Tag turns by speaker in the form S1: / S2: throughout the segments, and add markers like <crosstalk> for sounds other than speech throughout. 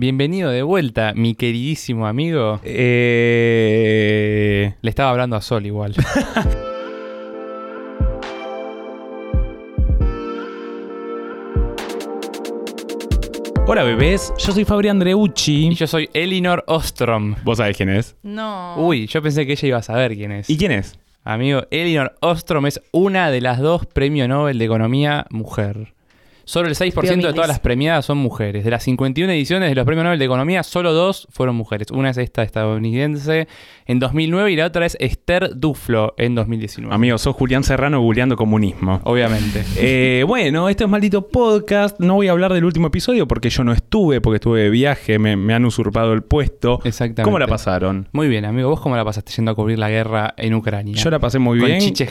S1: Bienvenido de vuelta, mi queridísimo amigo.
S2: Eh...
S1: Le estaba hablando a Sol igual. <laughs>
S2: Hola bebés, yo soy Fabri
S1: y
S2: Andreucci.
S1: yo soy Elinor Ostrom.
S2: ¿Vos sabés quién es?
S3: No.
S1: Uy, yo pensé que ella iba a saber quién es.
S2: ¿Y quién es?
S1: Amigo, Elinor Ostrom es una de las dos premio Nobel de Economía mujer. Solo el 6% de todas las premiadas son mujeres. De las 51 ediciones de los premios Nobel de Economía, solo dos fueron mujeres. Una es esta estadounidense en 2009 y la otra es Esther Duflo en 2019.
S2: Amigo, sos Julián Serrano googleando comunismo.
S1: Obviamente. <laughs>
S2: Eh, bueno, esto es maldito podcast. No voy a hablar del último episodio porque yo no estuve, porque estuve de viaje, me, me han usurpado el puesto.
S1: Exactamente.
S2: ¿Cómo la pasaron?
S1: Muy bien, amigo. ¿Vos cómo la pasaste yendo a cubrir la guerra en Ucrania?
S2: Yo la pasé muy
S1: Con
S2: bien.
S1: Chiche.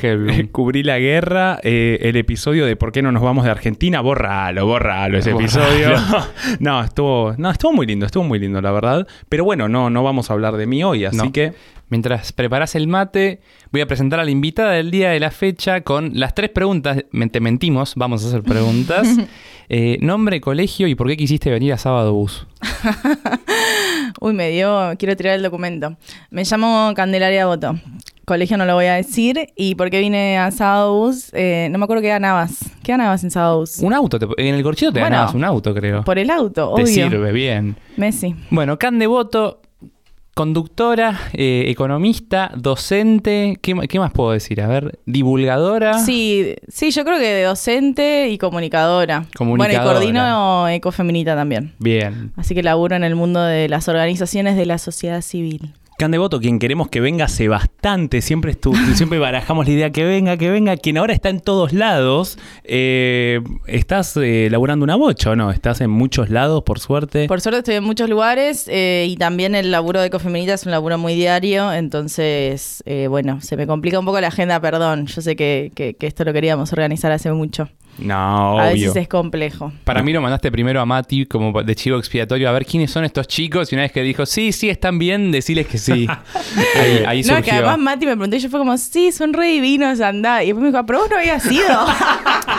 S1: <laughs>
S2: Cubrí la guerra, eh, el episodio de por qué no nos vamos de Argentina, borralo, borralo ese
S1: Borralo.
S2: episodio. <laughs> no, estuvo, no, estuvo muy lindo, estuvo muy lindo, la verdad. Pero bueno, no, no vamos a hablar de mí hoy, así
S1: No.
S2: que
S1: Mientras preparás el mate, voy a presentar a la invitada del día de la fecha con las tres preguntas. Te mentimos, vamos a hacer preguntas. <laughs> Eh, nombre, colegio y por qué quisiste venir a Sábado Bus. <laughs>
S3: Uy, me dio. Quiero tirar el documento. Me llamo Candelaria Boto. Colegio no lo voy a decir. ¿Y por qué vine a Sábado Bus? Eh, no me acuerdo qué ganabas. ¿Qué ganabas en Sábado Bus?
S1: Un auto, te- en el corchito te
S3: Bueno.
S1: ganabas un auto, creo.
S3: Por el auto,
S1: te
S3: obvio.
S1: sirve, bien.
S3: Messi.
S1: Bueno, Can Devoto, conductora, eh, economista, docente, ¿qué, más puedo decir? A ver, divulgadora.
S3: Sí, sí, yo creo que de docente y comunicadora.
S1: Comunicadora.
S3: Bueno, y coordino Ecofeminita también.
S1: Bien.
S3: Así que laburo en el mundo de las organizaciones de la sociedad civil.
S2: Candevoto, quien queremos que venga hace bastante, siempre, <laughs> siempre barajamos la idea que venga, que venga, quien ahora está en todos lados. Eh, ¿Estás eh, laburando una bocha o no? ¿Estás en muchos lados, por suerte?
S3: Por suerte estoy en muchos lugares eh, y también el laburo de Ecofeminita es un laburo muy diario, entonces, eh, bueno, se me complica un poco la agenda, perdón. Yo sé que, que- que esto lo queríamos organizar hace mucho.
S2: No,
S3: A
S2: obvio.
S3: veces es complejo.
S1: Para mí lo mandaste primero a Mati como de chivo expiatorio a ver quiénes son estos chicos y una vez que dijo, sí, sí, están bien, decirles que sí. <laughs> ahí, ahí
S3: No,
S1: surgió.
S3: que además Mati me preguntó y yo fue como, sí, son re divinos, andá. Y después me dijo, "Ah, pero vos no habías ido. <laughs>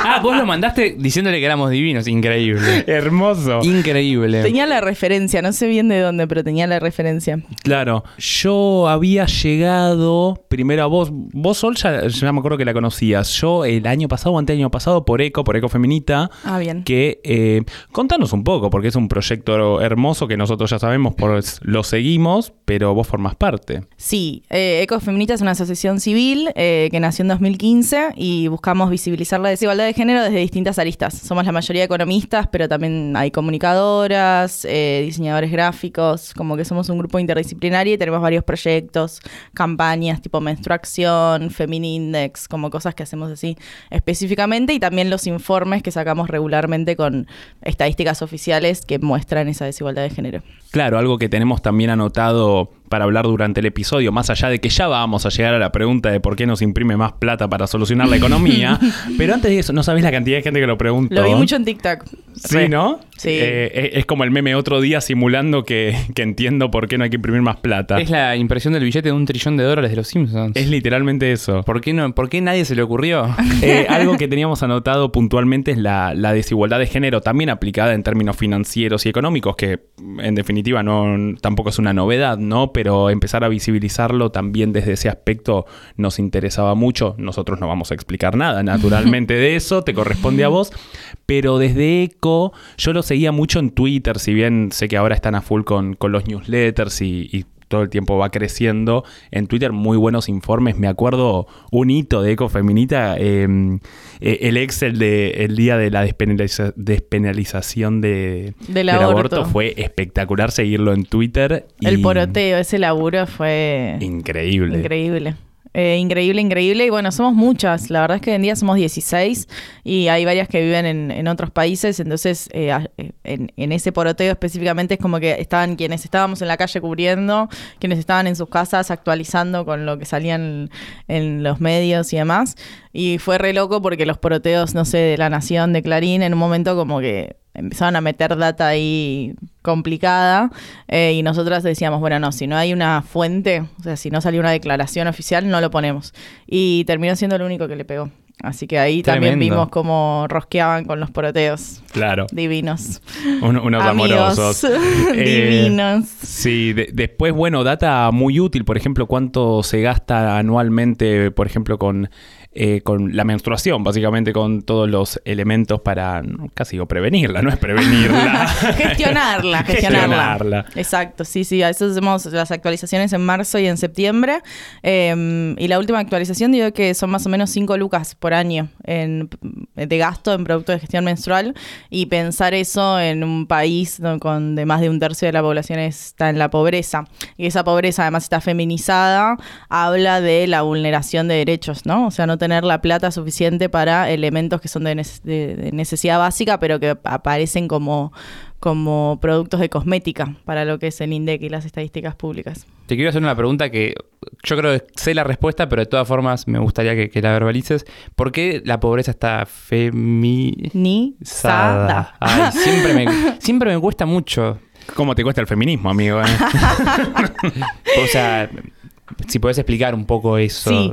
S1: Ah, vos lo mandaste diciéndole que éramos divinos. Increíble.
S2: Hermoso.
S1: Increíble.
S3: tenía la referencia, no sé bien de dónde, pero tenía la referencia.
S2: Claro, yo había llegado primero a vos. Vos, Sol, ya, ya me acuerdo que la conocías. Yo el año pasado o anteaño pasado por Eco, por Eco Feminita,
S3: Ah, bien.
S2: que eh, contanos un poco, porque es un proyecto hermoso que nosotros ya sabemos, lo seguimos, pero vos formás parte.
S3: Sí, eh, Ecofeminita es una asociación civil eh, que nació en 2015 y buscamos visibilizar la desigualdad de género desde distintas aristas. Somos la mayoría economistas, pero también hay comunicadoras, eh, diseñadores gráficos, como que somos un grupo interdisciplinario y tenemos varios proyectos, campañas tipo menstruación, Feminindex, como cosas que hacemos así específicamente y también los informes que sacamos regularmente con estadísticas oficiales que muestran esa desigualdad de género.
S2: Claro, algo que tenemos también anotado para hablar durante el episodio, más allá de que ya vamos a llegar a la pregunta de por qué nos imprime más plata para solucionar la economía, <laughs> pero antes de eso, no sabés la cantidad de gente que lo preguntó.
S3: Lo vi mucho en TikTok.
S2: Sí,
S3: Re.
S2: ¿no?
S3: Sí.
S2: Eh, es- es como el meme otro día simulando que, que entiendo por qué no hay que imprimir más plata.
S1: Es la impresión del billete de un trillón de dólares de los Simpsons.
S2: Es literalmente eso.
S1: ¿Por qué, no, ¿Por qué nadie se le ocurrió? <laughs>
S2: Eh, algo que teníamos anotado puntualmente es la, la desigualdad de género, también aplicada en términos financieros y económicos, que en definitiva no tampoco es una novedad, ¿no? Pero empezar a visibilizarlo también desde ese aspecto nos interesaba mucho. Nosotros no vamos a explicar nada, <laughs> naturalmente, de eso, te corresponde a vos. Pero desde ECO, yo lo seguía mucho en Twitter, si bien sé que ahora están a full con, con los newsletters y, y todo el tiempo va creciendo. En Twitter muy buenos informes. Me acuerdo un hito de Ecofeminita, eh, eh, el Excel de el día de la despenaliza- despenalización de,
S3: Del aborto.
S2: fue espectacular seguirlo en Twitter.
S3: El
S2: y-
S3: poroteo, ese laburo fue
S2: Increíble.
S3: increíble. Eh, increíble, increíble. Y bueno, somos muchas. La verdad es que hoy en día somos 16 y hay varias que viven en, en otros países. Entonces, eh, eh, en, en ese poroteo específicamente es como que estaban quienes estábamos en la calle cubriendo, quienes estaban en sus casas actualizando con lo que salían en los medios y demás. Y fue re loco porque los poroteos, no sé, de La Nación, de Clarín, en un momento como que empezaban a meter data ahí complicada eh, y nosotras decíamos, bueno, no, si no hay una fuente, o sea, si no salió una declaración oficial, no lo ponemos. Y terminó siendo lo único que le pegó. Así que ahí también vimos cómo rosqueaban con los poroteos.
S2: Claro.
S3: Divinos.
S2: Un- unos
S3: Amigos.
S2: amorosos. <laughs> Eh,
S3: Divinos.
S2: Sí, de- después, bueno, data muy útil, por ejemplo, cuánto se gasta anualmente, por ejemplo, con, eh, con la menstruación, básicamente con todos los elementos para, casi digo prevenirla, no es prevenirla. <laughs>
S3: gestionarla, <laughs> gestionarla.
S2: Gestionarla.
S3: Exacto, sí, sí. A eso hacemos las actualizaciones en marzo y en septiembre. Eh, y la última actualización digo que son más o menos 5 lucas por año en, de gasto en productos de gestión menstrual. Y pensar eso en un país ¿no? con de más de un tercio de la población está en la pobreza. Y esa pobreza además está feminizada, habla de la vulneración de derechos, ¿no? O sea, no tener la plata suficiente para elementos que son de, nece- de- de necesidad básica, pero que aparecen como, como productos de cosmética para lo que es el INDEC y las estadísticas públicas.
S1: Te quiero hacer una pregunta que yo creo que sé la respuesta, pero de todas formas me gustaría que, que la verbalices. ¿Por qué la pobreza está feminizada? Ay, siempre, me, <laughs> siempre me cuesta mucho.
S2: ¿Cómo te cuesta el feminismo, amigo? eh? <laughs> <laughs>
S1: O sea, si podés explicar un poco eso.
S3: Sí.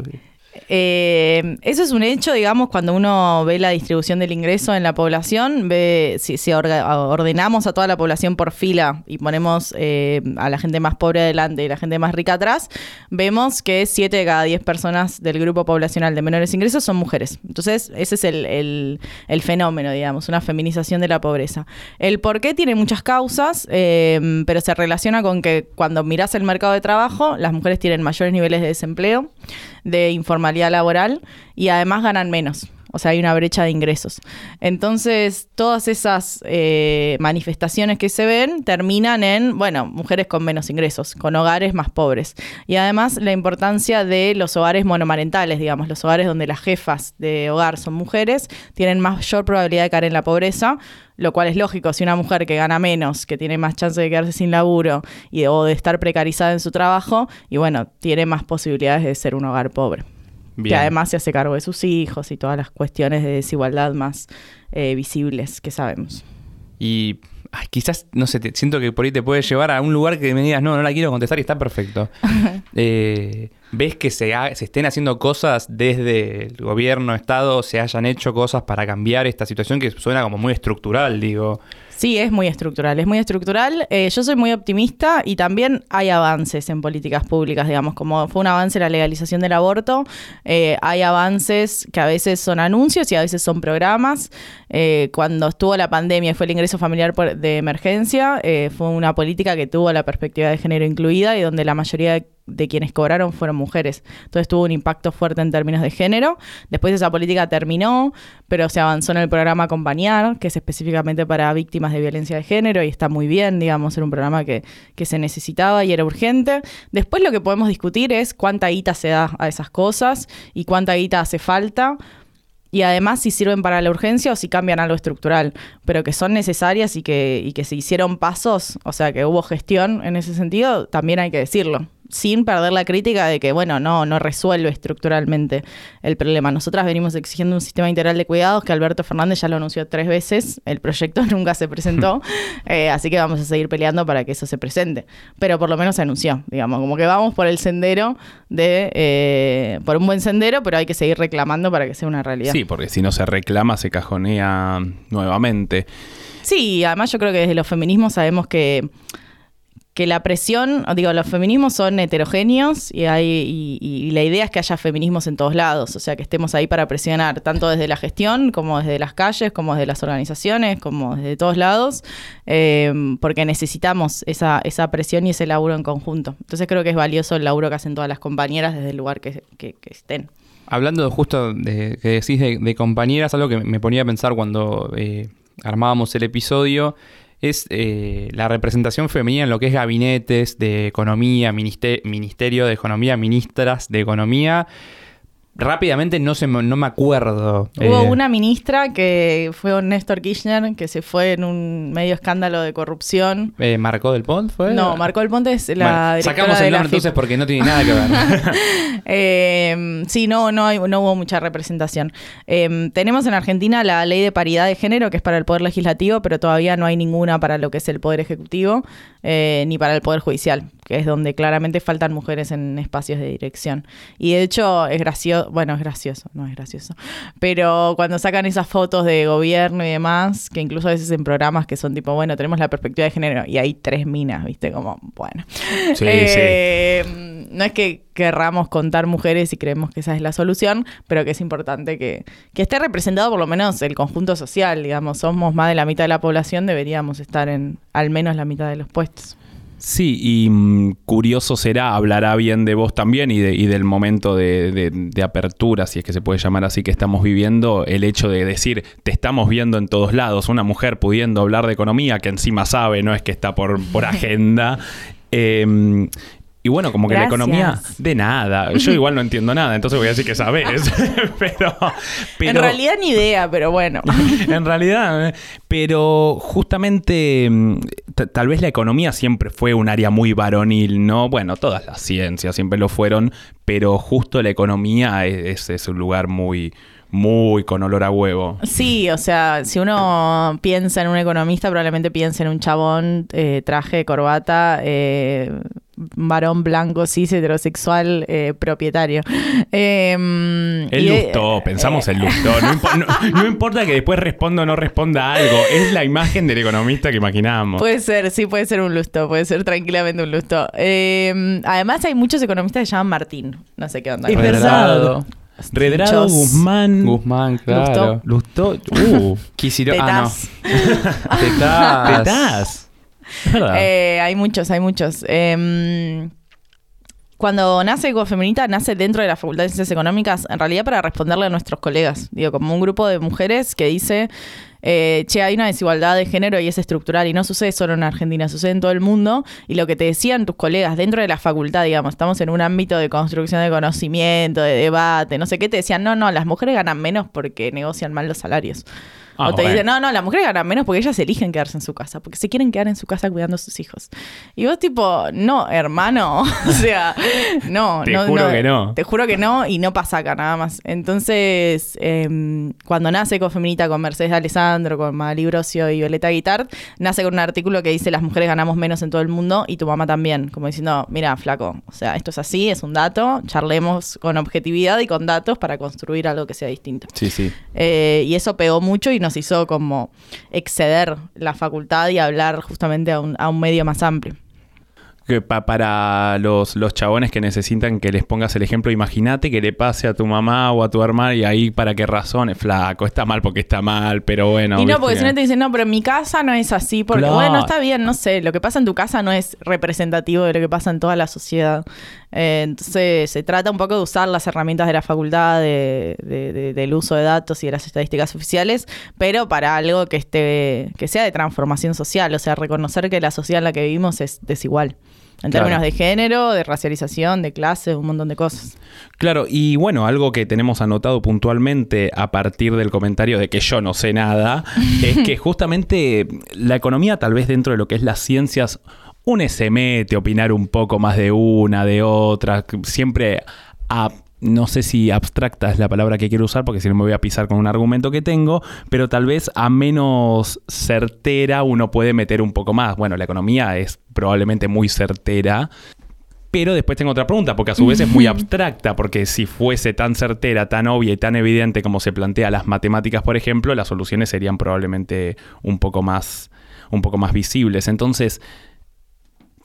S3: Eh, eso es un hecho, digamos, cuando uno ve la distribución del ingreso en la población, ve si, ordenamos a toda la población por fila y ponemos eh, a la gente más pobre adelante y la gente más rica atrás, vemos que 7 de cada 10 personas del grupo poblacional de menores ingresos son mujeres. Entonces, ese es el, el- fenómeno, digamos, una feminización de la pobreza. El por qué tiene muchas causas, eh, pero se relaciona con que cuando mirás el mercado de trabajo, las mujeres tienen mayores niveles de desempleo, de laboral y además ganan menos. O sea, hay una brecha de ingresos. Entonces, todas esas eh, manifestaciones que se ven terminan en, bueno, mujeres con menos ingresos, con hogares más pobres. Y además la importancia de los hogares monomarentales, digamos, los hogares donde las jefas de hogar son mujeres, tienen mayor probabilidad de caer en la pobreza, lo cual es lógico, si una mujer que gana menos, que tiene más chance de quedarse sin laburo y, o de estar precarizada en su trabajo, y bueno, tiene más posibilidades de ser un hogar pobre.
S1: Bien.
S3: Que además se hace cargo de sus hijos y todas las cuestiones de desigualdad más eh, visibles que sabemos.
S1: Y ay, quizás, no sé, te- siento que por ahí te puede llevar a un lugar que me digas, no, no la quiero contestar y está perfecto. <laughs> Eh, ¿Ves que se, ha- se estén haciendo cosas desde el gobierno, Estado, se hayan hecho cosas para cambiar esta situación que suena como muy estructural, digo?
S3: Sí, es muy estructural, es muy estructural. Eh, yo soy muy optimista y también hay avances en políticas públicas, digamos, como fue un avance la legalización del aborto, eh, hay avances que a veces son anuncios y a veces son programas. Eh, cuando estuvo la pandemia y fue el ingreso familiar por- de emergencia, fue una política que tuvo la perspectiva de género incluida y donde la mayoría de de quienes cobraron fueron mujeres. Entonces tuvo un impacto fuerte en términos de género. Después esa política terminó, pero se avanzó en el programa Acompañar, que es específicamente para víctimas de violencia de género y está muy bien, digamos, era un programa que, que se necesitaba y era urgente. Después lo que podemos discutir es cuánta guita se da a esas cosas y cuánta guita hace falta. Y además si sirven para la urgencia o si cambian algo estructural, pero que son necesarias y que, y que se hicieron pasos, o sea que hubo gestión en ese sentido, también hay que decirlo sin perder la crítica de que, bueno, no, no resuelve estructuralmente el problema. Nosotras venimos exigiendo un sistema integral de cuidados que Alberto Fernández ya lo anunció tres veces, el proyecto <laughs> nunca se presentó, <laughs> eh, así que vamos a seguir peleando para que eso se presente. Pero por lo menos se anunció, digamos, como que vamos por el sendero de, eh, por un buen sendero, pero hay que seguir reclamando para que sea una realidad.
S2: Sí, porque si no se reclama, se cajonea nuevamente.
S3: Sí, además yo creo que desde los feminismos sabemos que, que la presión, digo, los feminismos son heterogéneos y, hay, y, y la idea es que haya feminismos en todos lados, o sea, que estemos ahí para presionar, tanto desde la gestión como desde las calles, como desde las organizaciones, como desde todos lados, eh, porque necesitamos esa, esa presión y ese laburo en conjunto. Entonces creo que es valioso el laburo que hacen todas las compañeras desde el lugar que, que- estén.
S1: Hablando justo de que decís de, de compañeras, algo que me ponía a pensar cuando eh, armábamos el episodio es eh, la representación femenina en lo que es gabinetes de economía, ministe- ministerio de economía, ministras de economía. Rápidamente no, se me, no me acuerdo.
S3: Hubo
S1: Eh,
S3: una ministra que fue Néstor Kirchner que se fue en un medio escándalo de corrupción.
S1: eh, ¿Marcó del Pont fue?
S3: No, Marco del Ponte es la
S1: Bueno, sacamos el nombre entonces porque no tiene nada que ver. <laughs>
S3: Eh, sí, no, no, hay- no hubo mucha representación. Eh, tenemos en Argentina la ley de paridad de género, que es para el Poder Legislativo, pero todavía no hay ninguna para lo que es el Poder Ejecutivo, eh, ni para el Poder Judicial, que es donde claramente faltan mujeres en espacios de dirección. Y de hecho es gracioso, bueno, es gracioso, no es gracioso, pero cuando sacan esas fotos de gobierno y demás, que incluso a veces en programas que son tipo, bueno, tenemos la perspectiva de género y hay tres minas, viste, como, bueno.
S2: Sí,
S3: Eh, No es que querramos contar mujeres y creemos que esa es la solución, pero que es importante que, que esté representado por lo menos el conjunto social, digamos, somos más de la mitad de la población, deberíamos estar en al menos la mitad de los puestos.
S2: Sí, y mm, curioso será, hablará bien de vos también y, de- y del momento de, de- de apertura, si es que se puede llamar así, que estamos viviendo, el hecho de decir, te estamos viendo en todos lados, una mujer pudiendo hablar de economía, que encima sabe, no es que está por, por <laughs> agenda. Eh, y bueno, como que la economía, de nada. Yo igual no entiendo nada, entonces voy a decir que sabes. <laughs> <laughs> pero, pero,
S3: En realidad ni idea, pero bueno. <laughs>
S2: en realidad, eh, pero justamente mm, tal vez la economía siempre fue un área muy varonil, ¿no? Bueno, todas las ciencias siempre lo fueron, pero justo la economía es, es un lugar muy, muy con olor a huevo.
S3: Sí, o sea, si uno piensa en un economista, probablemente piensa en un chabón, eh, traje, corbata, eh, varón blanco, cis, heterosexual, eh, propietario. Eh,
S2: El
S3: y, eh,
S2: lustó, pensamos el lustó. No, impo- no- no importa que después responda o no responda algo, es la imagen del economista que imaginamos.
S3: Puede ser, sí, puede ser un lusto, puede ser tranquilamente un lusto. Eh, además, hay muchos economistas que se llaman Martín. No sé qué onda.
S2: Redrado,
S3: Dichos.
S2: Guzmán,
S1: Guzmán, claro.
S2: Lustó. Uh, <laughs>
S1: Quisiro- ah, no. Tetaz.
S2: Tetaz. <laughs>
S3: Eh, hay muchos, hay muchos. Eh, cuando nace Ecofeminita, nace dentro de la Facultad de Ciencias Económicas, en realidad para responderle a nuestros colegas. Digo, como un grupo de mujeres que dice, eh, che, hay una desigualdad de género y es estructural y no sucede solo en Argentina, sucede en todo el mundo. Y lo que te decían tus colegas dentro de la facultad, digamos, estamos en un ámbito de construcción de conocimiento, de debate, no sé qué, te decían, no, no, las mujeres ganan menos porque negocian mal los salarios.
S2: Ah,
S3: o te
S2: bueno.
S3: dicen, no, no, las mujeres ganan menos porque ellas eligen quedarse en su casa, porque se quieren quedar en su casa cuidando a sus hijos. Y vos tipo, no, hermano, <laughs> o sea, no, <laughs>
S2: Te
S3: no,
S2: juro que no.
S3: Te juro que no y no pasa acá nada más. Entonces, em, cuando nace Ecofeminita con Mercedes Alessandro, con Magali Brosio y Violeta Guitart, nace con un artículo que dice las mujeres ganamos menos en todo el mundo y tu mamá también, como diciendo, mira, flaco, o sea, esto es así, es un dato, charlemos con objetividad y con datos para construir algo que sea distinto.
S2: Sí, sí.
S3: Eh, y eso pegó mucho y nos hizo como exceder la facultad y hablar justamente a un, a un medio más amplio.
S2: Que pa- para los, los chabones que necesitan que les pongas el ejemplo, imagínate que le pase a tu mamá o a tu hermana y ahí para qué razón es flaco, está mal porque está mal, pero bueno.
S3: y no, porque
S2: que-
S3: si no te dicen, no, pero en mi casa no es así, porque
S2: Claro.
S3: bueno, está bien, no sé, lo que pasa en tu casa no es representativo de lo que pasa en toda la sociedad. Eh, entonces se trata un poco de usar las herramientas de la facultad, de- de- de- del uso de datos y de las estadísticas oficiales, pero para algo que esté, que sea de transformación social, o sea, reconocer que la sociedad en la que vivimos es desigual. En
S2: Claro.
S3: términos de género, de racialización, de clase, un montón de cosas.
S2: Claro, y bueno, algo que tenemos anotado puntualmente a partir del comentario de que yo no sé nada, <laughs> es que justamente la economía, tal vez dentro de lo que es las ciencias, mete a opinar un poco más de una, de otra, siempre a no sé si abstracta es la palabra que quiero usar porque si no me voy a pisar con un argumento que tengo, pero tal vez a menos certera uno puede meter un poco más. Bueno, la economía es probablemente muy certera, pero después tengo otra pregunta, porque a su vez es muy <laughs> abstracta, porque si fuese tan certera, tan obvia y tan evidente como se plantea las matemáticas, por ejemplo, las soluciones serían probablemente un poco más, un poco más visibles. Entonces,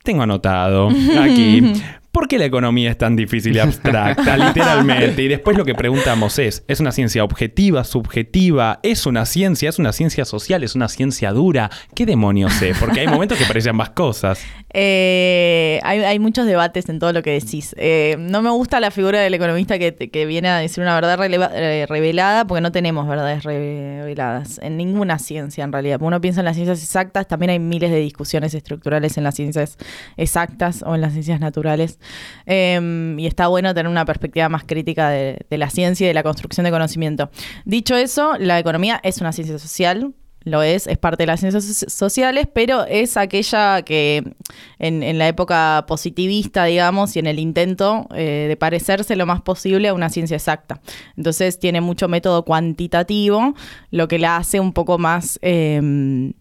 S2: tengo anotado <laughs> aquí. ¿Por qué la economía es tan difícil y abstracta, <laughs> literalmente? Y después lo que preguntamos es, ¿es una ciencia objetiva, subjetiva? ¿Es una ciencia? ¿Es una ciencia social? ¿Es una ciencia dura? ¿Qué demonios sé? Porque hay momentos que parecen ambas cosas. <laughs>
S3: Eh, hay, hay muchos debates en todo lo que decís. Eh, no me gusta la figura del economista que, viene a decir una verdad releva- eh, revelada, porque no tenemos verdades reveladas en ninguna ciencia en realidad. Uno piensa en las ciencias exactas, también hay miles de discusiones estructurales en las ciencias exactas o en las ciencias naturales. Eh, y está bueno tener una perspectiva más crítica de, la ciencia y de la construcción de conocimiento. Dicho eso, la economía es una ciencia social, lo es, es parte de las ciencias soci- sociales, pero es aquella que en, la época positivista, digamos, y en el intento eh, de parecerse lo más posible a una ciencia exacta. Entonces tiene mucho método cuantitativo, lo que la hace un poco más... eh,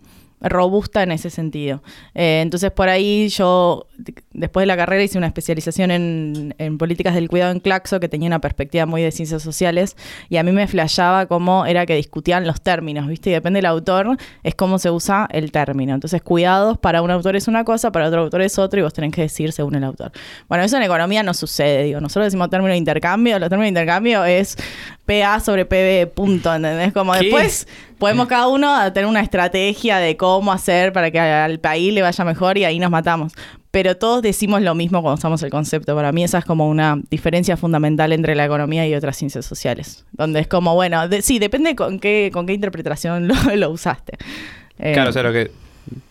S3: robusta en ese sentido. Eh, entonces por ahí yo, después de la carrera, hice una especialización en, en, políticas del cuidado en Claxo, que tenía una perspectiva muy de ciencias sociales, y a mí me flashaba cómo era que discutían los términos, ¿viste? Y depende del autor, es cómo se usa el término. Entonces, cuidados para un autor es una cosa, para otro autor es otro, y vos tenés que decir según el autor. Bueno, eso en economía no sucede, digo, nosotros decimos término de intercambio, los términos de intercambio es PA sobre PB, punto, ¿entendés? Como después podemos cada uno tener una estrategia de cómo hacer para que al país le vaya mejor y ahí nos matamos. Pero todos decimos lo mismo cuando usamos el concepto. Para mí esa es como una diferencia fundamental entre la economía y otras ciencias sociales. Donde es como, bueno, sí, depende con qué, con qué interpretación <laughs> lo, usaste.
S1: claro, o sea, lo que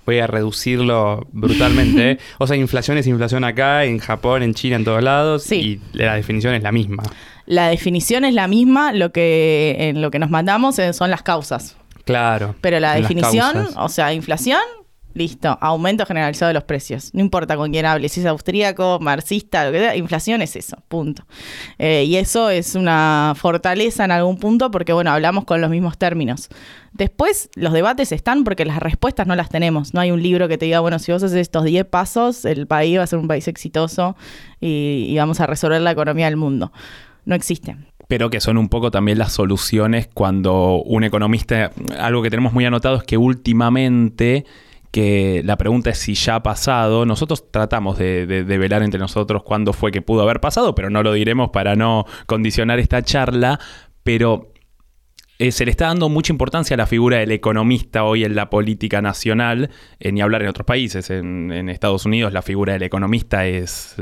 S1: voy a reducirlo brutalmente. ¿eh? <laughs> o sea, inflación es inflación acá, en Japón, en China, en todos lados. Y la definición es la misma.
S3: La definición es la misma, lo que en lo que nos mandamos son las causas.
S1: Claro.
S3: Pero la definición, o sea, inflación, listo, aumento generalizado de los precios. No importa con quién hable, si es austríaco, marxista, lo que sea, inflación es eso, punto. Eh, y eso es una fortaleza en algún punto porque, bueno, hablamos con los mismos términos. Después, los debates están porque las respuestas no las tenemos. No hay un libro que te diga, bueno, si vos haces estos 10 pasos, el país va a ser un país exitoso y, y vamos a resolver la economía del mundo. No existen
S2: pero que son un poco también las soluciones cuando un economista, algo que tenemos muy anotado es que últimamente que la pregunta es si ya ha pasado. Nosotros tratamos de, velar entre nosotros cuándo fue que pudo haber pasado, pero no lo diremos para no condicionar esta charla. Pero eh, se le está dando mucha importancia a la figura del economista hoy en la política nacional, eh, ni hablar en otros países. en, Estados Unidos la figura del economista es,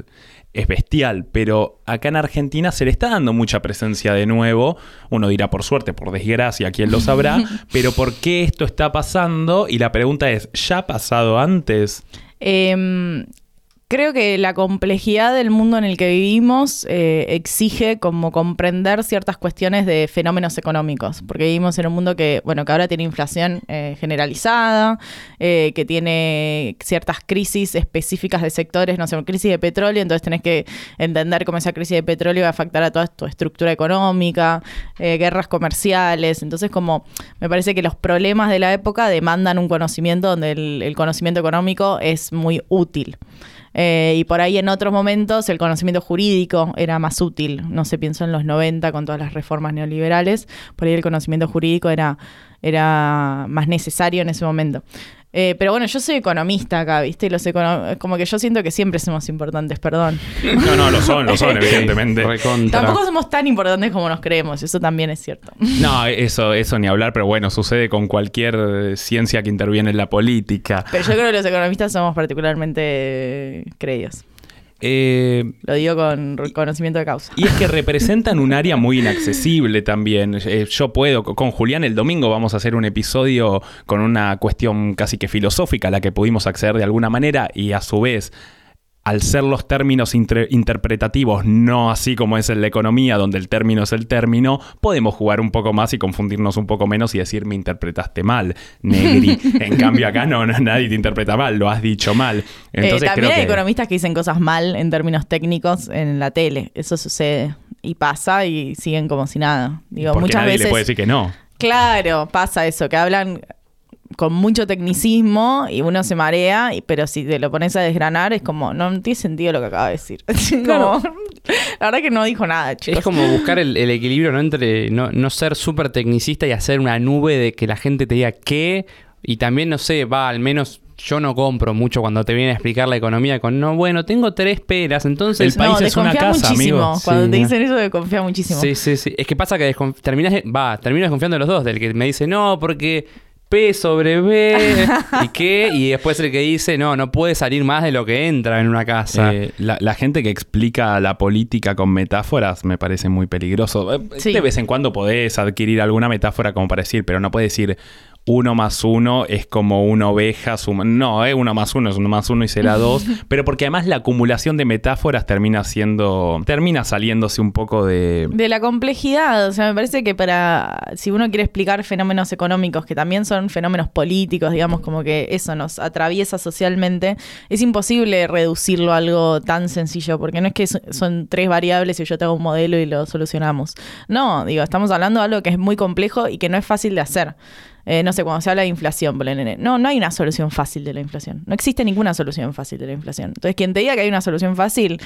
S2: es bestial, pero acá en Argentina se le está dando mucha presencia de nuevo. Uno dirá por suerte, por desgracia, quién lo sabrá, <laughs> pero ¿por qué esto está pasando? Y la pregunta es, ¿ya ha pasado antes?
S3: Eh, Creo que la complejidad del mundo en el que vivimos eh, exige como comprender ciertas cuestiones de fenómenos económicos, porque vivimos en un mundo que, bueno, que ahora tiene inflación eh, generalizada, eh, que tiene ciertas crisis específicas de sectores, no sé, crisis de petróleo, entonces tenés que entender cómo esa crisis de petróleo va a afectar a toda tu estructura económica, guerras comerciales, entonces como me parece que los problemas de la época demandan un conocimiento donde el conocimiento económico es muy útil. Eh, y por ahí en otros momentos el conocimiento jurídico era más útil. No se pienso en los 90 con todas las reformas neoliberales. Por ahí el conocimiento jurídico era, era más necesario en ese momento. Eh, pero bueno, yo soy economista acá, ¿viste? Los como que yo siento que siempre somos importantes, perdón.
S2: No, no, lo son, lo son, <laughs> evidentemente.
S3: Tampoco somos tan importantes como nos creemos, eso también es cierto. <laughs>
S2: No, eso, eso ni hablar, pero bueno, sucede con cualquier ciencia que interviene en la política.
S3: Pero yo creo que los economistas somos particularmente creídos.
S2: Eh,
S3: Lo digo con conocimiento de causa.
S2: Y es que representan un área muy inaccesible también. Eh, yo puedo, con Julián el domingo vamos a hacer un episodio con una cuestión casi que filosófica a la que pudimos acceder de alguna manera y a su vez al ser los términos interpretativos, no así como es en la economía, donde el término es el término, podemos jugar un poco más y confundirnos un poco menos y decir me interpretaste mal, negri. <laughs> en cambio acá no, nadie te interpreta mal, lo has dicho mal.
S3: Eh, también hay economistas que dicen cosas mal en términos técnicos en la tele, eso sucede y pasa y siguen como si nada.
S2: Digo, muchas nadie veces le puede decir que no.
S3: Claro, pasa eso, que hablan con mucho tecnicismo y uno se marea, pero si te lo pones a desgranar es como, no, tiene sentido lo que acaba de decir. <laughs> <laughs> la verdad que no dijo nada, chicos.
S1: Es como buscar el, equilibrio ¿no? entre no, no ser súper tecnicista y hacer una nube de que la gente te diga qué, y también, no sé, va, al menos yo no compro mucho cuando te viene a explicar la economía con no, bueno, tengo tres peras, entonces
S2: el país es una casa, muchísimo.
S3: Cuando te dicen eso, desconfía muchísimo.
S1: Sí, sí, sí. Es que pasa que terminas, va, terminas desconfiando de los dos, del que me dice no, porque P sobre B <laughs> y qué, y después el que dice, no, no puede salir más de lo que entra en una casa.
S2: Eh, la, gente que explica la política con metáforas me parece muy peligroso. Eh, de vez en cuando podés adquirir alguna metáfora como para decir, pero no puedes decir, uno más uno es como una oveja. No, ¿eh? uno más uno es uno más uno y será dos. <laughs> pero porque además la acumulación de metáforas termina siendo. termina saliéndose un poco de.
S3: De la complejidad. O sea, me parece que para. Si uno quiere explicar fenómenos económicos, que también son fenómenos políticos, digamos, como que eso nos atraviesa socialmente, es imposible reducirlo a algo tan sencillo, porque no es que son tres variables y yo tengo un modelo y lo solucionamos. No, digo, estamos hablando de algo que es muy complejo y que no es fácil de hacer. Eh, no sé, cuando se habla de inflación, no, no hay una solución fácil de la inflación. No existe ninguna solución fácil de la inflación. Entonces, quien te diga que hay una solución fácil,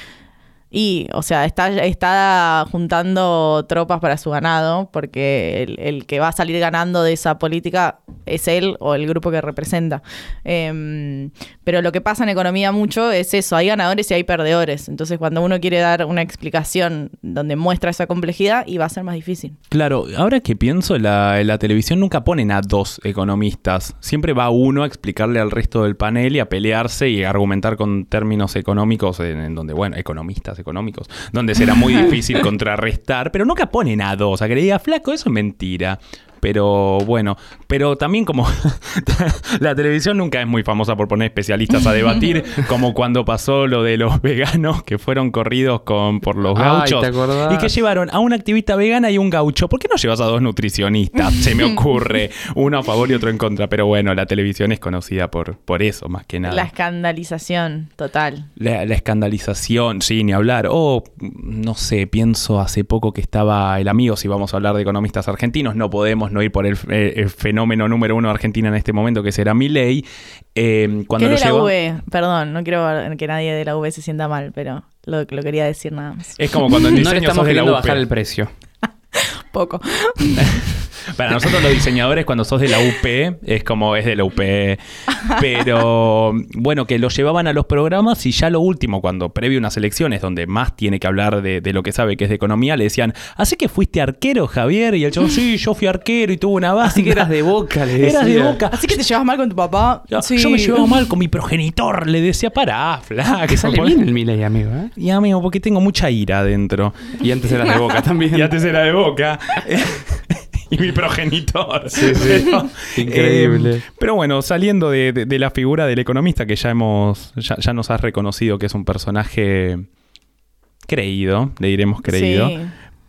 S3: y, o sea, está, está juntando tropas para su ganado, porque el, el que va a salir ganando de esa política es él o el grupo que representa. Em, pero lo que pasa en economía mucho es eso, hay ganadores y hay perdedores. Entonces, cuando uno quiere dar una explicación donde muestra esa complejidad, y va a ser más difícil.
S2: Claro, ahora que pienso, la, la televisión nunca ponen a dos economistas. Siempre va uno a explicarle al resto del panel y a pelearse y a argumentar con términos económicos en, en donde, bueno, economistas económicos, donde será muy <laughs> difícil contrarrestar, pero nunca ponen a dos. A que le diga, flaco, eso es mentira. Pero bueno, pero también como <laughs> la televisión nunca es muy famosa por poner especialistas a <laughs> debatir, como cuando pasó lo de los veganos que fueron corridos con, por los
S1: Ay,
S2: gauchos
S1: ¿te acordás?
S2: y que llevaron a una activista vegana y un gaucho. ¿Por qué no llevas a dos nutricionistas? Se me <laughs> ocurre, uno a favor y otro en contra. Pero bueno, la televisión es conocida por, por eso, más que nada.
S3: La escandalización total.
S2: La, la escandalización, sí, ni hablar. O, no sé, pienso hace poco que estaba el amigo, si vamos a hablar de economistas argentinos, no podemos no ir por el, eh, el fenómeno número uno de Argentina en este momento, que será Milei. Eh, cuando
S3: ¿Qué
S2: lo
S3: de la
S2: lleva-
S3: V? Perdón, no quiero que nadie de la V se sienta mal, pero lo, lo quería decir nada más.
S2: Es como cuando en
S1: No
S2: diseño
S1: le estamos
S2: sos de la
S1: queriendo
S2: UP.
S1: bajar el precio. <laughs>
S3: Poco. <laughs>
S2: Para nosotros los diseñadores cuando sos de la UP es como es de la UP. Pero bueno, que lo llevaban a los programas y ya lo último, cuando previo a unas elecciones donde más tiene que hablar de, de lo que sabe que es de economía, le decían, ¿así que fuiste arquero, Javier? Y el chavo, sí, yo fui arquero y tuve una base.
S1: Así que eras de boca, le
S2: Eras de
S1: decía.
S2: boca.
S3: Así que te llevas mal con tu papá.
S2: Yo,
S3: Sí.
S2: yo me llevaba mal con mi progenitor, le decía, pará, flaca.
S1: Que sale bien el Milei, amigo, ¿eh?
S2: Y amigo, porque tengo mucha ira adentro.
S1: Y antes eras de boca también.
S2: Y antes era de boca. <laughs> y mi progenitor. <laughs>
S1: Sí, sí.
S2: Pero,
S1: Increíble.
S2: eh, pero bueno, saliendo de, de- de la figura del economista que ya hemos. Ya, ya nos has reconocido que es un personaje creído, le diremos creído.
S3: Sí,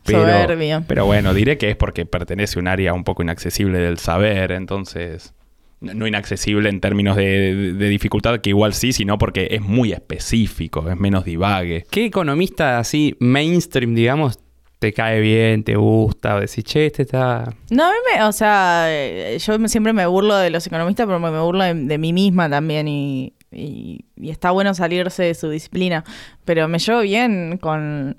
S2: Pero,
S3: soberbio.
S2: pero bueno, diré que es porque pertenece a un área un poco inaccesible del saber, entonces. No inaccesible en términos de, de- de dificultad, que igual sí, sino porque es muy específico, es menos divague.
S1: ¿Qué economista así mainstream, digamos, te cae bien, te gusta? O decís, che, este está...
S3: No, a mí me, o sea, eh, yo siempre me burlo de los economistas, pero me burlo de, de mí misma también y, y- y está bueno salirse de su disciplina. Pero me llevo bien con...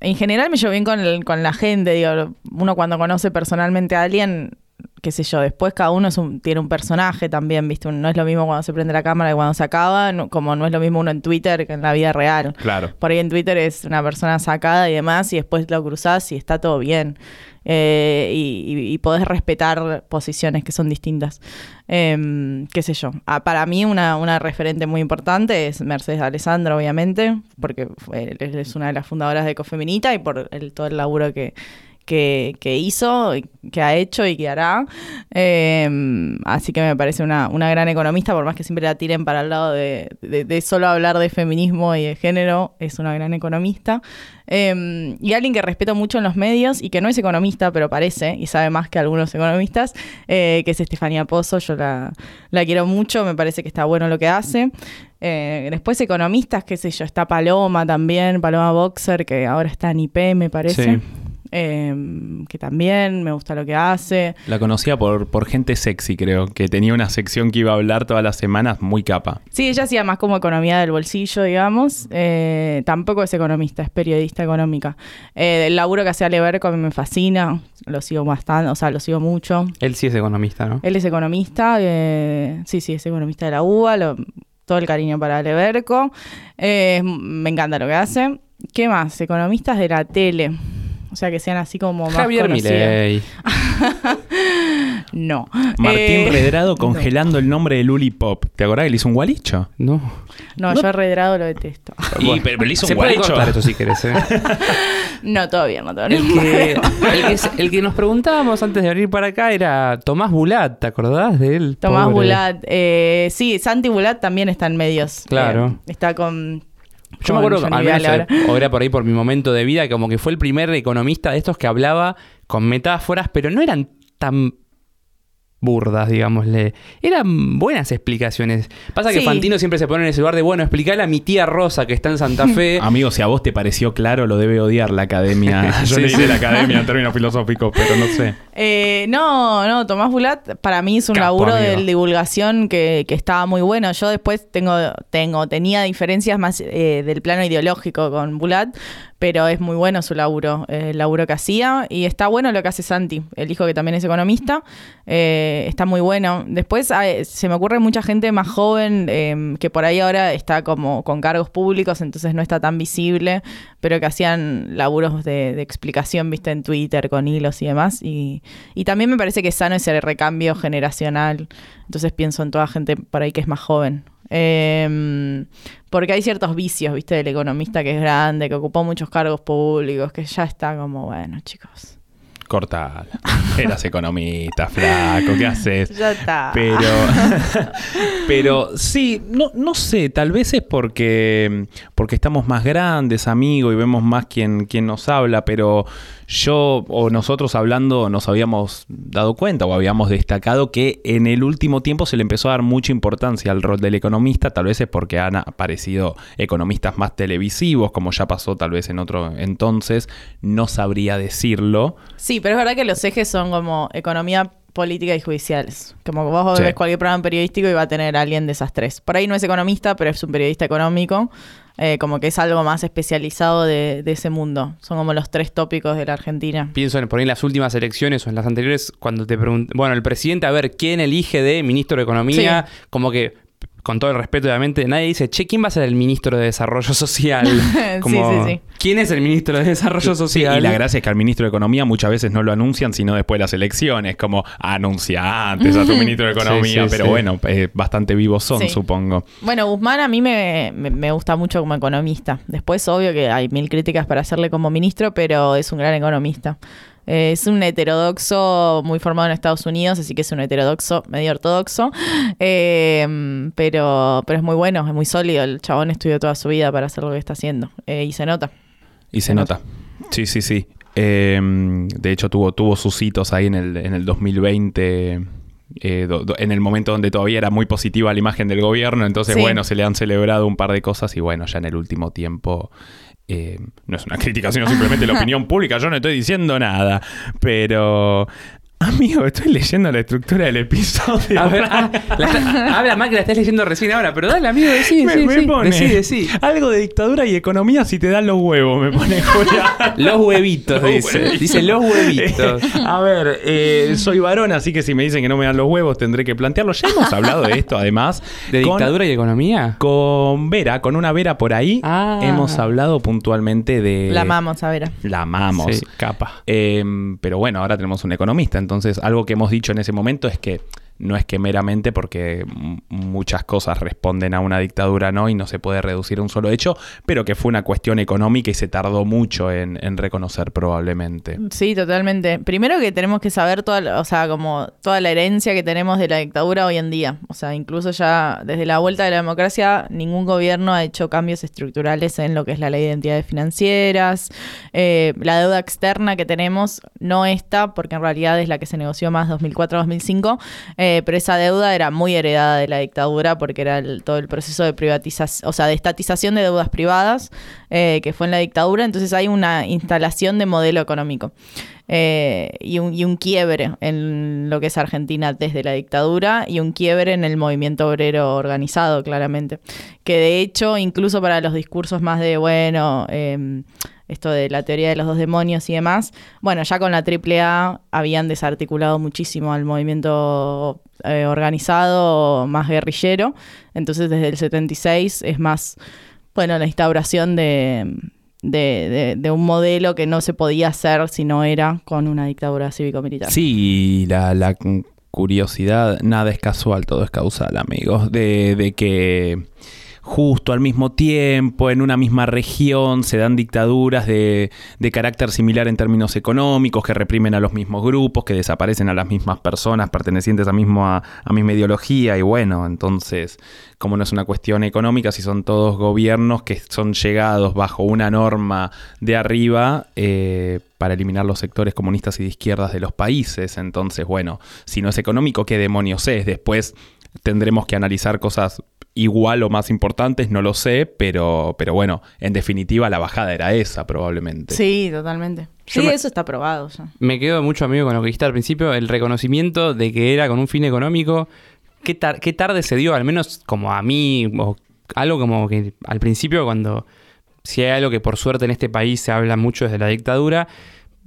S3: En general me llevo bien con, el- con la gente, digo, uno cuando conoce personalmente a alguien, qué sé yo, después cada uno es un- tiene un personaje también, ¿viste? No es lo mismo cuando se prende la cámara que cuando se acaba, no- como no es lo mismo uno en Twitter que en la vida real.
S2: Claro.
S3: Por ahí en Twitter es una persona sacada y demás, y después lo cruzás y está todo bien. Eh, y, y- y podés respetar posiciones que son distintas. Em, qué sé yo. Ah, para mí, una, una referente muy importante es Mercedes Alessandro, obviamente, porque fue- es una de las fundadoras de Ecofeminita y por el, todo el laburo que, que, que hizo, que ha hecho y que hará. Em, así que me parece una, una gran economista, por más que siempre la tiren para el lado de, de- de solo hablar de feminismo y de género, es una gran economista. Em, y alguien que respeto mucho en los medios y que no es economista, pero parece y sabe más que algunos economistas, eh, que es Estefanía Pozo. Yo la, la quiero mucho, me parece que está bueno lo que hace. Eh, después economistas, qué sé yo, está Paloma también, Paloma Boxer, que ahora está en IP, me parece.
S1: Sí.
S3: Em, que también me gusta lo que hace.
S2: La conocía por, por gente sexy, creo, que tenía una sección que iba a hablar todas las semanas muy capa.
S3: Sí, ella hacía más como economía del bolsillo, digamos. Eh, tampoco es economista, es periodista económica. Eh, el laburo que hace Aleberco a mí me fascina, lo sigo bastante, o sea, lo sigo mucho.
S1: Él sí es economista, ¿no?
S3: Él es economista, eh, sí, sí, es economista de la UBA, lo- todo el cariño para Aleberco. Eh, me encanta lo que hace. ¿Qué más? Economistas de la tele. O sea, que sean así como más
S1: Javier. Milei. <laughs>
S3: No.
S2: Martín
S3: Eh,
S2: Redrado <laughs> congelando el nombre de Luli Pop. ¿Te acordás que le hizo un gualicho?
S1: No.
S3: No, yo a Redrado lo detesto.
S2: Y, pero, le hizo
S1: Se
S2: un gualicho.
S1: esto si querés, ¿eh? <laughs>
S3: No, bien, no, todo bien.
S1: El que, el, que, el que nos preguntábamos antes de venir para acá era Tomás Bulat, ¿te acordás de él?
S3: Tomás
S1: Pobre.
S3: Bulat. eh, sí, Santi Bulat también está en medios.
S1: Claro.
S3: Eh, está con.
S1: Yo me acuerdo, al menos,
S3: ahora.
S1: eh, o era por ahí por mi momento de vida, como que fue el primer economista de estos que hablaba con metáforas, pero no eran tan burdas, digámosle. Eran buenas explicaciones. Pasa que
S3: Sí.
S1: Fantino siempre se pone en ese lugar de, bueno, explicarle a mi tía Rosa que está en Santa Fe. <laughs>
S2: Amigo, si a vos te pareció claro, lo debe odiar la academia. <laughs> Yo
S1: Sí,
S2: le
S1: sí.
S2: diré la academia en términos filosóficos, pero no sé. <laughs>
S3: Eh, no, no, Tomás Bulat para mí es un
S2: Capo,
S3: laburo
S2: amigo.
S3: de divulgación que, que estaba muy bueno. Yo después tengo, tengo, tenía diferencias más eh, del plano ideológico con Bulat, pero es muy bueno su laburo, el laburo que hacía. Y está bueno lo que hace Santi, el hijo que también es economista. Eh, está muy bueno. Después eh, se me ocurre mucha gente más joven eh, que por ahí ahora está como con cargos públicos, entonces no está tan visible, pero que hacían laburos de, de explicación, viste, en Twitter con hilos y demás. Y, y también me parece que es sano ese recambio generacional. Entonces pienso en toda gente por ahí que es más joven. Eh, porque hay ciertos vicios, viste, del economista que es grande, que ocupó muchos cargos públicos, que ya está como, bueno, chicos.
S2: Cortala. <laughs> Eras economista, flaco, ¿qué haces?
S3: Ya está.
S2: Pero, <laughs> pero sí, no, no sé, tal vez es porque, porque estamos más grandes, amigos, y vemos más quién, quién nos habla, pero yo o nosotros hablando nos habíamos dado cuenta o habíamos destacado que en el último tiempo se le empezó a dar mucha importancia al rol del economista, tal vez es porque han aparecido economistas más televisivos, como ya pasó tal vez en otro entonces, no sabría decirlo.
S3: Sí, pero es verdad que los ejes son como economía política y judiciales. Como que vos
S2: Sí.
S3: ves cualquier programa periodístico y va a tener a alguien de esas tres. Por ahí no es economista, pero es un periodista económico. Eh, como que es algo más especializado de, de ese mundo. Son como los tres tópicos de la Argentina.
S1: Pienso en por ahí en las últimas elecciones o en las anteriores, cuando te preguntan, bueno, el presidente, a ver, ¿quién elige de ministro de Economía? Como que, con todo el respeto, obviamente, nadie dice, che, ¿quién va a ser el ministro de Desarrollo Social? <laughs> <laughs> Como,
S3: sí, sí.
S1: ¿Quién es el ministro de Desarrollo
S2: Sí,
S1: Social?
S2: y la gracia es que al ministro de Economía muchas veces no lo anuncian, sino después de las elecciones, como anuncia antes a tu <laughs> ministro de
S1: Sí,
S2: Economía,
S1: sí,
S2: pero
S1: sí.
S2: bueno, eh, bastante vivos son,
S3: Sí.
S2: supongo.
S3: Bueno, Guzmán a mí me, me- me gusta mucho como economista. Después, obvio que hay mil críticas para hacerle como ministro, pero es un gran economista. Eh, es un heterodoxo muy formado en Estados Unidos, así que es un heterodoxo medio ortodoxo. <laughs> Eh, pero, pero es muy bueno, es muy sólido. El chabón estudió toda su vida para hacer lo que está haciendo. Eh, y se nota.
S2: Y se
S3: Se
S2: nota. Sí, sí, sí. Eh, de hecho, tuvo, tuvo sus hitos ahí en el, en el 2020. eh, do- do- en el momento donde todavía era muy positiva la imagen del gobierno, entonces
S3: Sí.
S2: bueno, se le han celebrado un par de cosas y bueno, ya en el último tiempo eh, no es una crítica, sino simplemente la <laughs> opinión pública, yo no estoy diciendo nada, pero amigo, estoy leyendo la estructura del episodio.
S1: A ver, ah, la habla más que la estás leyendo recién ahora, pero dale, amigo, decí,
S2: me, pone
S1: decí, decí.
S2: algo de dictadura y economía si te dan los huevos, me pone <laughs> Julián.
S1: Los huevitos,
S2: Los
S1: dice.
S2: huevitos.
S1: Dice los huevitos.
S2: Eh, <laughs> a ver, eh, soy varón, así que si me dicen que no me dan los huevos, tendré que plantearlo. Ya hemos hablado de esto, además.
S1: ¿De
S2: con-
S1: dictadura y economía?
S2: Con Vera, con una Vera por ahí,
S1: Ah.
S2: hemos hablado puntualmente de...
S3: La amamos, a ver.
S2: La amamos.
S1: Sí, capa.
S2: Eh, pero bueno, ahora tenemos un economista. Entonces, algo que hemos dicho en ese momento es que no es que meramente porque muchas cosas responden a una dictadura, ¿no? Y no se puede reducir a un solo hecho, pero que fue una cuestión económica y se tardó mucho en, reconocer probablemente.
S3: Sí, totalmente. Primero que tenemos que saber toda, o sea, como toda la herencia que tenemos de la dictadura hoy en día. O sea, incluso ya desde la vuelta de la democracia, ningún gobierno ha hecho cambios estructurales en lo que es la ley de entidades financieras. Eh, la deuda externa que tenemos, no esta, porque en realidad es la que se negoció más 2004-2005, eh, pero esa deuda era muy heredada de la dictadura porque era el- todo el proceso de privatización, o sea, de estatización de deudas privadas eh, que fue en la dictadura. Entonces hay una instalación de modelo económico eh, y, un, y un quiebre en lo que es Argentina desde la dictadura y un quiebre en el movimiento obrero organizado, claramente. Que de hecho, incluso para los discursos más de, bueno, eh, esto de la teoría de los dos demonios y demás, bueno, ya con la AAA habían desarticulado muchísimo al movimiento eh, organizado más guerrillero. Entonces, desde el 76 es más, bueno, la instauración de, de, de- de un modelo que no se podía hacer si no era con una dictadura cívico-militar.
S2: Sí, la, la curiosidad, nada es casual, todo es causal, amigos, de, de que justo al mismo tiempo, en una misma región, se dan dictaduras de, de carácter similar en términos económicos, que reprimen a los mismos grupos, que desaparecen a las mismas personas pertenecientes a, mismo a, a misma ideología. Y bueno, entonces, como no es una cuestión económica, si son todos gobiernos que son llegados bajo una norma de arriba, eh, para eliminar los sectores comunistas y de izquierdas de los países. Entonces, bueno, si no es económico, ¿qué demonios es? Después tendremos que analizar cosas igual o más importantes, no lo sé, pero, pero bueno, en definitiva la bajada era esa probablemente.
S3: Sí, totalmente.
S1: Yo
S3: sí,
S1: me-
S3: eso está probado ya.
S1: Me quedo mucho amigo con lo que dijiste al principio, el reconocimiento de que era con un fin económico. ¿Qué, tar- qué tarde se dio? Al menos como a mí, o algo como que al principio cuando, si hay algo que por suerte en este país se habla mucho desde la dictadura,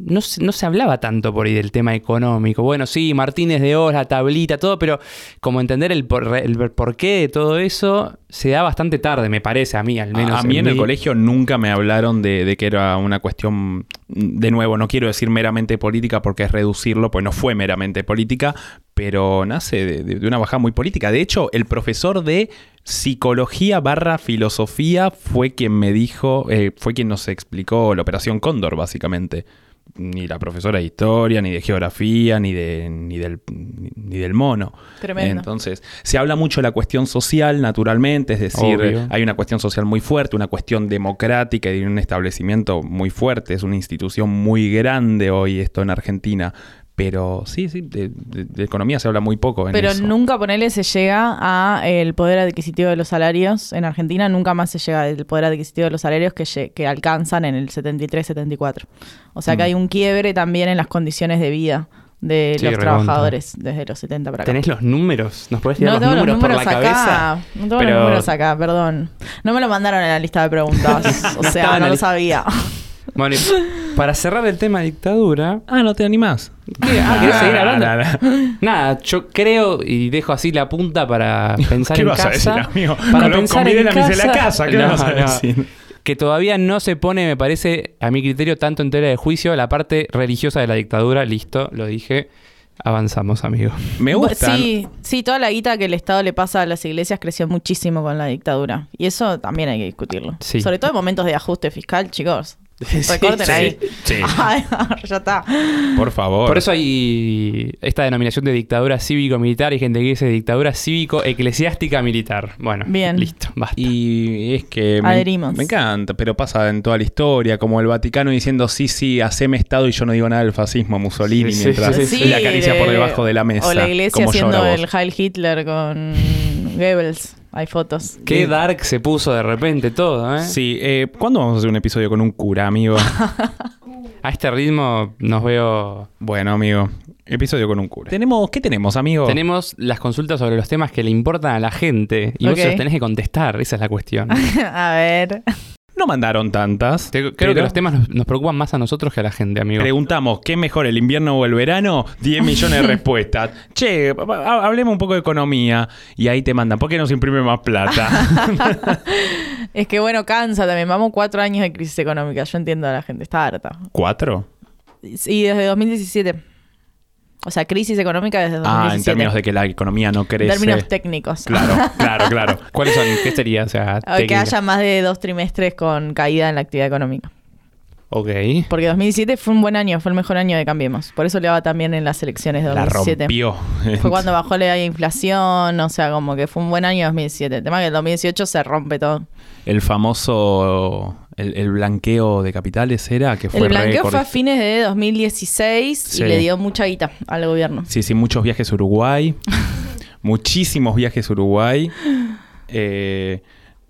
S1: no se, no se hablaba tanto por ahí del tema económico. Bueno, sí, Martínez de Oz, la tablita, todo, pero como entender el, por, el porqué de todo eso se da bastante tarde, me parece, a mí al menos.
S2: a, a mí en el colegio nunca me hablaron de, de que era una cuestión, de nuevo, no quiero decir meramente política porque es reducirlo, pues no fue meramente política, pero nace de, de- de una bajada muy política. De hecho, el profesor de psicología barra filosofía fue quien me dijo, eh, fue quien nos explicó la operación Cóndor, básicamente. Ni la profesora de historia, ni de geografía, ni, de, ni, del, ni del mono.
S3: Tremendo.
S2: Entonces, se habla mucho de la cuestión social, naturalmente, es decir,
S1: Obvio.
S2: hay una cuestión social muy fuerte, una cuestión democrática y un establecimiento muy fuerte, es una institución muy grande hoy esto en Argentina. Pero sí, sí, de, de- de economía se habla muy poco. En
S3: Pero
S2: eso.
S3: nunca ponele se llega a el poder adquisitivo de los salarios. En Argentina nunca más se llega al poder adquisitivo de los salarios que, que alcanzan en el 73-74. O sea que
S2: Mm.
S3: hay un quiebre también en las condiciones de vida de
S1: Sí,
S3: los
S1: recontra.
S3: trabajadores desde los 70 para acá.
S1: ¿Tenés los números? ¿Nos podés tirar
S3: no
S1: los números,
S3: los números
S1: por la
S3: acá.
S1: cabeza?
S3: No tengo
S1: Pero-
S3: los números acá, perdón. No me lo mandaron en la lista de preguntas. <laughs> o sea, no lo sabía. <laughs>
S1: Bueno, y para cerrar el tema dictadura,
S2: Ah, no te animás.
S1: ¿qué? Ah, ¿querés seguir hablando? Nada, yo creo y dejo así la punta para <laughs> pensar
S2: ¿Qué
S1: en
S2: vas a
S1: casa.
S2: decir, amigo?
S1: Para
S2: Con
S1: pensar en
S2: la de la
S1: casa.
S2: casa, ¿qué
S1: No,
S2: vas a
S1: no.
S2: decir?
S1: Que todavía no se pone, me parece, a mi criterio, tanto en tela de juicio la parte religiosa de la dictadura. Listo, lo dije. Avanzamos, amigo.
S2: Me gusta.
S3: Sí, sí, toda la guita que el Estado le pasa a las iglesias creció muchísimo con la dictadura. Y eso también hay que discutirlo.
S1: Sí.
S3: Sobre todo en momentos de ajuste fiscal, chicos. <laughs> Recorten
S2: sí,
S3: ahí.
S2: sí. <laughs>
S3: Ay, <laughs> ya está.
S2: Por favor.
S1: Por eso hay esta denominación de dictadura cívico-militar y gente que dice dictadura cívico-eclesiástica militar. Bueno,
S3: Bien.
S1: listo, basta.
S2: Y es que me,
S3: Adherimos.
S2: me encanta, pero pasa en toda la historia, como el Vaticano diciendo, sí, sí, haceme Estado y yo no digo nada del fascismo, Mussolini,
S1: Sí,
S2: mientras
S1: sí,
S3: Sí,
S2: le acaricia por
S3: de-
S2: debajo de la mesa.
S3: O la iglesia
S2: como
S3: haciendo el. Heil Hitler con Goebbels. Hay fotos.
S1: Qué dark se puso de repente todo, ¿eh?
S2: Sí, eh, ¿cuándo vamos a hacer un episodio con un cura, amigo? <laughs>
S1: A este ritmo nos veo...
S2: bueno, amigo, episodio con un cura. ¿Tenemos, ¿Qué tenemos, amigo?
S1: Tenemos las consultas sobre los temas que le importan a la gente y vos
S3: Ok.
S1: se los tenés que contestar, esa es la cuestión. <laughs>
S3: a ver.
S2: No mandaron tantas.
S1: Te- creo
S2: pero
S1: que los temas nos, nos preocupan más a nosotros que a la gente, amigo.
S2: Preguntamos, ¿qué mejor, el invierno o el verano? 10 <laughs> millones de respuestas. Che, hablemos un poco de economía. Y ahí te mandan, ¿por qué no se imprime más plata? <laughs> <laughs>
S3: Es que bueno, cansa también. Vamos cuatro años de crisis económica. Yo entiendo a la gente. Está harta.
S2: ¿Cuatro?
S3: Y desde 2017. O sea, crisis económica desde 2017.
S2: Ah, en términos de que la economía no
S3: En
S2: crece.
S3: términos técnicos.
S2: Claro, <laughs> claro, claro.
S1: ¿Cuáles son? ¿Qué sería? O sea,
S3: que haya más de dos trimestres con caída en la actividad económica.
S1: Ok.
S3: Porque 2017 fue un buen año, fue el mejor año de Cambiemos. Por eso le va también en las elecciones de
S2: La
S3: 2017.
S2: rompió.
S3: Fue cuando bajó la inflación, o sea, como que fue un buen año 2017. El tema es que el 2018 se rompe todo.
S2: El famoso. El, el blanqueo de capitales era que fue
S3: el blanqueo fue a fines de 2016
S2: Sí.
S3: y le dio mucha guita al gobierno.
S2: Sí, sí, muchos viajes a Uruguay. <laughs> muchísimos viajes a Uruguay. Eh,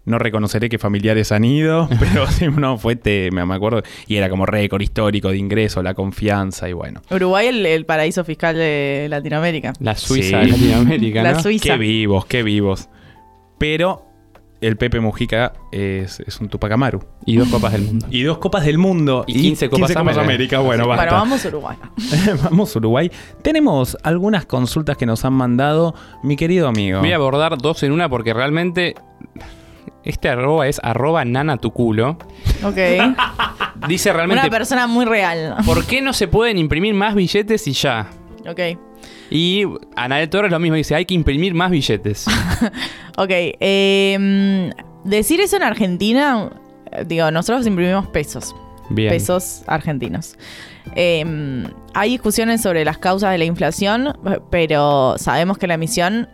S2: no reconoceré que familiares han ido, <laughs> pero sí, no, fue, te, me me acuerdo. Y era como récord histórico de ingreso, la confianza y bueno.
S3: Uruguay, el, el paraíso fiscal de Latinoamérica.
S1: La Suiza
S2: Sí.
S1: de Latinoamérica, <laughs>
S3: La
S1: ¿no?
S3: Suiza.
S2: Qué vivos, qué vivos. Pero el Pepe Mujica es, es un Tupac Amaru.
S1: Y dos copas del mundo.
S2: Y dos copas del mundo.
S1: Y 15 Copas América.
S2: América. Bueno, basta.
S3: Bueno, vamos a Uruguay. <laughs>
S2: Vamos a Uruguay. Tenemos algunas consultas que nos han mandado mi querido amigo.
S1: Voy a abordar dos en una porque realmente este arroba es arroba nana tu culo.
S3: Ok.
S1: Dice
S3: Una
S1: realmente,
S3: persona muy real.
S1: ¿por qué no se pueden imprimir más billetes y ya?
S3: Ok.
S1: Y Anael Torres lo mismo, dice, hay que imprimir más billetes. <laughs>
S3: Ok. eh, decir eso en Argentina, eh, digo, nosotros imprimimos pesos,
S1: Bien.
S3: pesos argentinos. Eh, hay discusiones sobre las causas de la inflación, pero sabemos que la emisión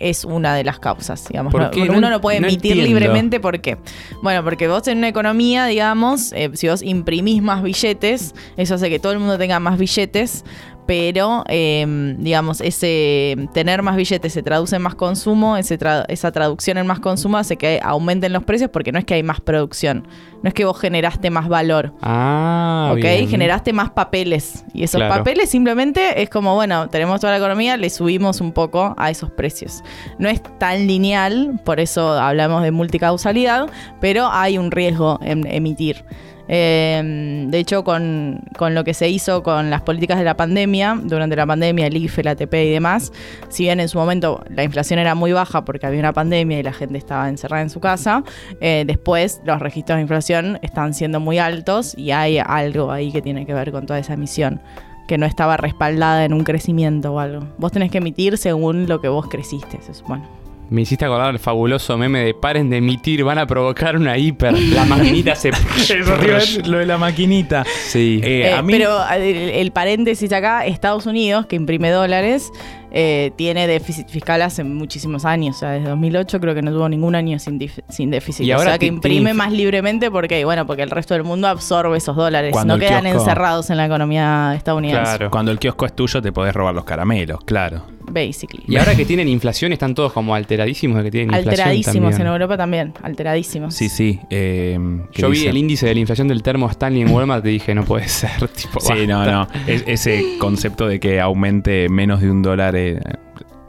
S3: es una de las causas, digamos. Uno
S1: No-
S3: no puede emitir libremente, ¿por qué? Bueno, porque vos en una economía, digamos, eh, si vos imprimís más billetes, eso hace que todo el mundo tenga más billetes, pero, eh, digamos, ese tener más billetes se traduce en más consumo, ese tra- esa traducción en más consumo hace que aumenten los precios porque no es que hay más producción, no es que vos generaste más valor.
S1: Ah,
S3: ¿Ok?
S1: bien.
S3: Generaste más papeles. Y esos
S1: Claro.
S3: papeles simplemente es como, bueno, tenemos toda la economía, le subimos un poco a esos precios. No es tan lineal, por eso hablamos de multicausalidad, pero hay un riesgo en emitir. Eh, de hecho, con, con lo que se hizo con las políticas de la pandemia, durante la pandemia, el IFE, la ATP y demás, si bien en su momento la inflación era muy baja porque había una pandemia y la gente estaba encerrada en su casa, eh, después los registros de inflación están siendo muy altos y hay algo ahí que tiene que ver con toda esa emisión que no estaba respaldada en un crecimiento o algo. Vos tenés que emitir según lo que vos creciste, se supone.
S1: Me hiciste acordar el fabuloso meme de paren de emitir, van a provocar una hiper. La maquinita se. <laughs>
S2: Eso decir, lo de la maquinita.
S1: Sí.
S2: Eh,
S3: Eh,
S2: a mí,
S3: Pero el, el paréntesis acá, Estados Unidos, que imprime dólares, eh, tiene déficit fiscal hace muchísimos años. O sea, desde 2008 creo que no tuvo ningún año sin, sin déficit.
S1: Y
S3: o
S1: ahora
S3: sea, que imprime más libremente porque, bueno, porque el resto del mundo absorbe esos dólares.
S2: Cuando
S3: no quedan
S2: kiosco-
S3: encerrados en la economía estadounidense.
S1: Claro.
S2: cuando el kiosco es tuyo, te podés robar los caramelos, claro.
S3: Basically.
S1: Y ahora que tienen inflación, están todos como alteradísimos de que tienen inflación.
S3: Alteradísimos
S1: también.
S3: en Europa también, alteradísimos.
S2: Sí, sí. eh, ¿qué
S1: Yo vi el índice de la inflación del termo Stanley en Walmart y dije, no puede ser. <laughs> Tipo,
S2: Sí, no,
S1: basta.
S2: no. Es- ese concepto de que aumente menos de un dólar eh,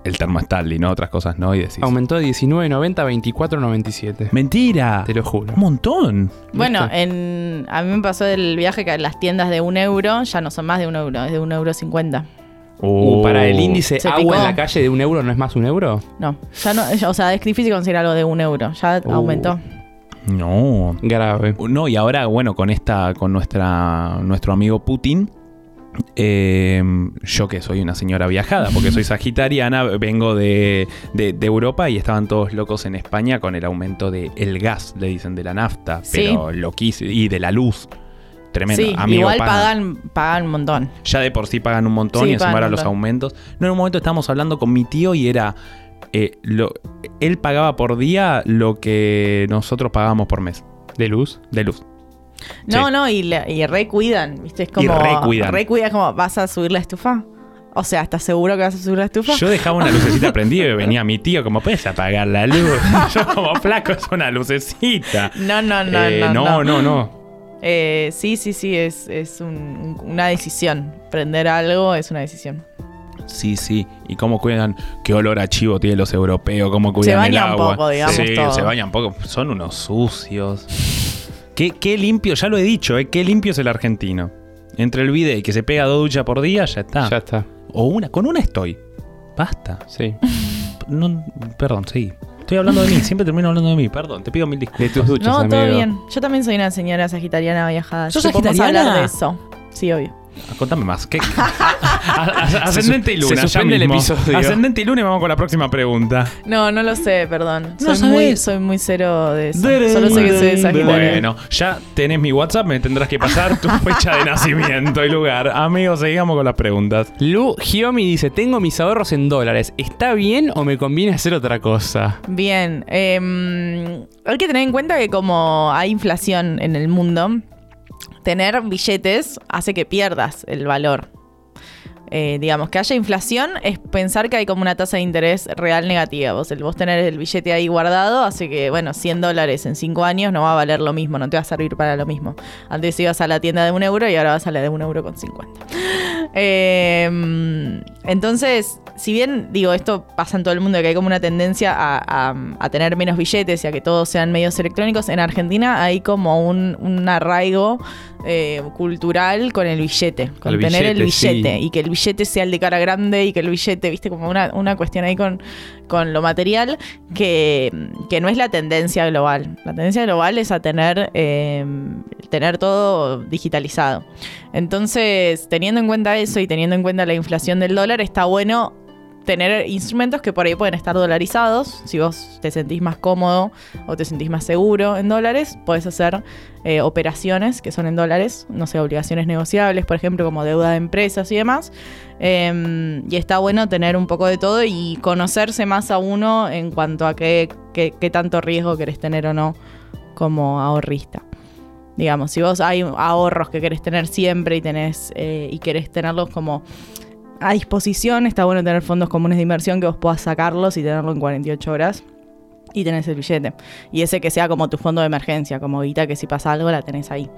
S2: el termo Stanley, ¿no? Otras cosas no. Y decís.
S1: Aumentó de 19.90 a 24.97.
S2: Mentira.
S1: Te lo juro.
S2: Un montón.
S3: Bueno, en, a mí me pasó el viaje que las tiendas de un euro ya no son más de un euro, es de un euro cincuenta.
S1: Uh, para el índice
S3: Se
S1: agua
S3: picó.
S1: en la calle de un euro no es más un euro.
S3: No, ya no, o sea, es difícil conseguir algo de un euro, ya
S1: Uh.
S3: aumentó.
S2: No.
S1: Grave.
S2: No, y ahora, bueno, con esta, con nuestra, nuestro amigo Putin, eh, yo que soy una señora viajada, porque soy <laughs> sagitariana, vengo de, de- de Europa y estaban todos locos en España con el aumento del el gas, le dicen, de la nafta,
S3: Sí.
S2: pero loquísimo, y de la luz. Tremendo.
S3: Sí,
S2: Amigo,
S3: igual
S2: pagan-
S3: pagan, pagan un montón.
S2: Ya de por sí pagan un montón
S3: Sí,
S2: y encima ahora los aumentos. No, en un momento estábamos hablando con mi tío y era. eh, lo, él pagaba por día lo que nosotros pagábamos por mes
S1: ¿De luz?
S2: de luz.
S3: No,
S2: Sí.
S3: no, y, le- y recuidan, ¿viste? Es como.
S2: recuidan.
S3: Recuidan, como, ¿vas a subir la estufa? O sea, ¿estás seguro que vas a subir la estufa?
S2: Yo dejaba una lucecita <laughs> prendida y venía mi tío como, ¿puedes apagar la luz? <laughs> Yo como, flaco, es una lucecita.
S3: No, no, no,
S2: Eh,
S3: no,
S2: no, no, no.
S3: Eh, sí, sí, sí, es, es un- un- una decisión. Prender algo es una decisión.
S2: Sí, sí. ¿Y cómo cuidan? ¿Qué olor a chivo tienen los europeos? ¿Cómo cuidan
S3: Se
S2: el
S3: bañan
S2: agua?
S3: poco, digamos,
S2: Sí,
S3: todo.
S2: se bañan poco. Son unos sucios. ¿Qué, qué limpio, ya lo he dicho, ¿eh? Qué limpio es el argentino. Entre el bidet y que se pega dos duchas por día, ya está.
S1: Ya está.
S2: O una, con una estoy. Basta.
S1: Sí.
S2: No, perdón, sí. Estoy hablando de mí, siempre termino hablando de mí, perdón, te pido mil disculpas.
S1: De tus duchas,
S3: No, todo
S1: amigo.
S3: bien. Yo también soy una señora sagitariana viajada.
S2: ¿Sos sagitariana?
S3: hablar de eso. Sí, obvio.
S2: Contame más. <laughs> Ascendente y
S1: Se
S2: luna. ya
S1: suspende el
S2: mismo.
S1: episodio.
S2: Ascendente y luna y vamos con la próxima pregunta.
S3: No, no lo sé, perdón.
S2: No
S3: soy, muy, soy muy cero de eso. Solo sé que soy de sagitario.
S2: Bueno, ya tenés mi WhatsApp, me tendrás que pasar tu <laughs> fecha de nacimiento y lugar. Amigos, seguimos con las preguntas.
S1: Lu Giomi dice, tengo mis ahorros en dólares. ¿Está bien o me conviene hacer otra cosa?
S3: Bien. eh, hay que tener en cuenta que como hay inflación en el mundo, tener billetes hace que pierdas el valor. Eh, digamos, que haya inflación es pensar que hay como una tasa de interés real negativa. Vos, el, vos tener el billete ahí guardado hace que, bueno, 100 dólares en 5 años no va a valer lo mismo, no te va a servir para lo mismo. Antes ibas a la tienda de un euro y ahora vas a la de un euro con 50. <laughs> Eh, entonces, si bien digo, esto pasa en todo el mundo, que hay como una tendencia a, a- a tener menos billetes y a que todos sean medios electrónicos, en Argentina hay como un, un arraigo eh, cultural con el billete, con
S1: El
S3: tener el
S1: billete,
S3: billete
S1: sí.
S3: y que el billete sea el de cara grande y que el billete, viste, como una, una cuestión ahí con, con lo material que, que no es la tendencia global. La tendencia global es a tener, eh, tener todo digitalizado. Entonces, teniendo en cuenta eso y teniendo en cuenta la inflación del dólar, está bueno tener instrumentos que por ahí pueden estar dolarizados. Si vos te sentís más cómodo o te sentís más seguro en dólares, puedes hacer eh, operaciones que son en dólares, no sé, obligaciones negociables, por ejemplo, como deuda de empresas y demás. Em, y está bueno tener un poco de todo y conocerse más a uno en cuanto a qué, qué, qué tanto riesgo querés tener o no como ahorrista. Digamos, si vos hay ahorros que querés tener siempre y tenés eh, y querés tenerlos como a disposición, está bueno tener fondos comunes de inversión que vos puedas sacarlos y tenerlo en 48 horas y tenés el billete. Y ese que sea como tu fondo de emergencia, como guita que si pasa algo la tenés ahí.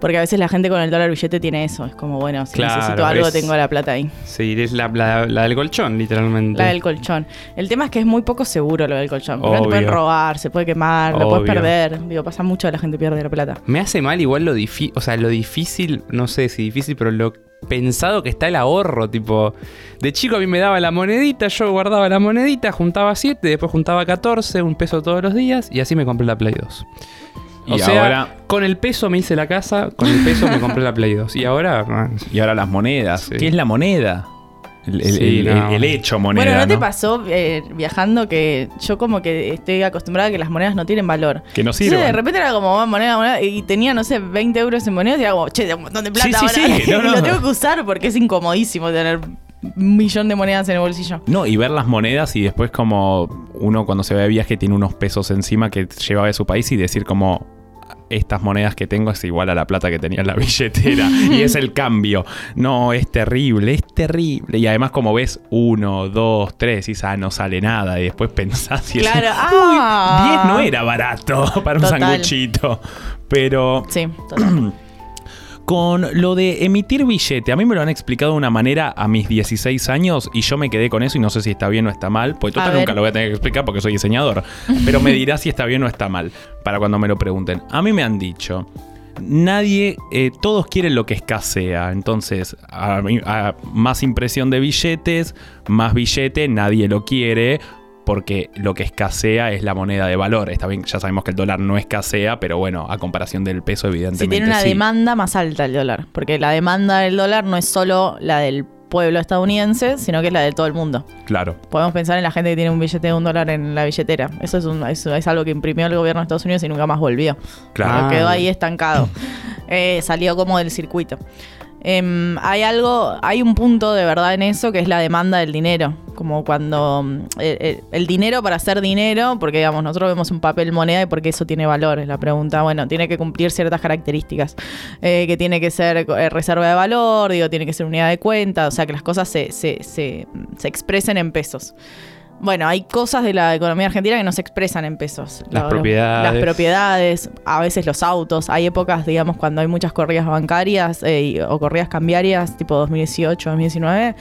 S3: Porque a veces la gente con el dólar billete tiene eso. Es como, bueno, si
S1: Claro,
S3: necesito algo,
S1: es-
S3: tengo la plata ahí.
S1: Sí, es la, la- la del colchón, literalmente.
S3: La del colchón. El tema es que es muy poco seguro lo del colchón. Porque te pueden robar, se puede quemar, lo puedes perder. Digo, pasa mucho, la gente pierde la plata.
S1: Me hace mal igual lo difícil, o sea, lo difícil, no sé si difícil, pero lo pensado que está el ahorro, tipo, de chico a mí me daba la monedita, yo guardaba la monedita, juntaba 7, después juntaba 14, un peso todos los días y así me compré la Play 2. O
S2: Y
S1: sea,
S2: ahora-
S1: con el peso me hice la casa, con el peso me compré la Play 2 y ahora <laughs> ah,
S2: Y ahora las monedas.
S1: Sí.
S2: ¿Qué es la moneda? El, el-
S1: Sí,
S2: el-
S1: no.
S2: el hecho moneda.
S3: bueno, ¿no, te
S2: ¿no?
S3: pasó eh, viajando que yo como que estoy acostumbrada a que las monedas no tienen valor?
S2: Que no
S3: Entonces,
S2: sirven.
S3: de repente era como "Ah, moneda, moneda, y tenía, no sé, 20 euros en monedas y era como, che, tengo un montón de plata
S2: Sí, sí,
S3: ahora.
S2: sí, no,
S3: y <laughs>
S2: no.
S3: lo tengo que usar porque es incomodísimo tener un millón de monedas en el bolsillo.
S2: No, y ver las monedas y después como uno cuando se va de viaje tiene unos pesos encima que lleva de su país y decir como estas monedas que tengo es igual a la plata que tenía en la billetera <laughs> y es el cambio. No, es terrible, es terrible. Y además como ves uno, dos, tres y ah, no sale nada y después pensás y decís,
S3: Claro,
S2: "Uy,
S3: ah.
S2: 10 no era barato <laughs> para un sanguchito. Pero
S3: Sí, total.
S2: Con lo de emitir billete, a mí me lo han explicado de una manera a mis 16 años y yo me quedé con eso y no sé si está bien o está mal, pues total nunca lo voy a tener que explicar porque soy diseñador, <laughs> pero me dirá si está bien o está mal para cuando me lo pregunten. A mí me han dicho, nadie, eh, todos quieren lo que escasea, entonces a más impresión de billetes, más billete, nadie lo quiere. Porque lo que escasea es la moneda de valor. Está bien, ya sabemos que el dólar no escasea, pero bueno, a comparación del peso, evidentemente.
S3: Si tiene una
S2: sí.
S3: demanda más alta el dólar, porque la demanda del dólar no es solo la del pueblo estadounidense, sino que es la de todo el mundo.
S2: Claro.
S3: Podemos pensar en la gente que tiene un billete de un dólar en la billetera. Eso es, un- eso es algo que imprimió el gobierno de Estados Unidos y nunca más volvió.
S2: Claro.
S3: Pero quedó ahí estancado. <laughs> Eh, salió como del circuito. Em, hay algo, hay un punto de verdad en eso que es la demanda del dinero. Como cuando mm, el, el- el dinero para hacer dinero, porque digamos, nosotros vemos un papel moneda y porque eso tiene valor. Es la pregunta, bueno, tiene que cumplir ciertas características. Eh, que tiene que ser eh, reserva de valor, digo, tiene que ser unidad de cuenta, o sea, que las cosas se, se, se, se expresen en pesos. Bueno, hay cosas de la economía argentina que no se expresan en pesos.
S1: Las
S3: Lo-
S1: propiedades.
S3: Las propiedades, a veces los autos. Hay épocas, digamos, cuando hay muchas corridas bancarias eh, y- o corridas cambiarias, tipo 2018, 2019.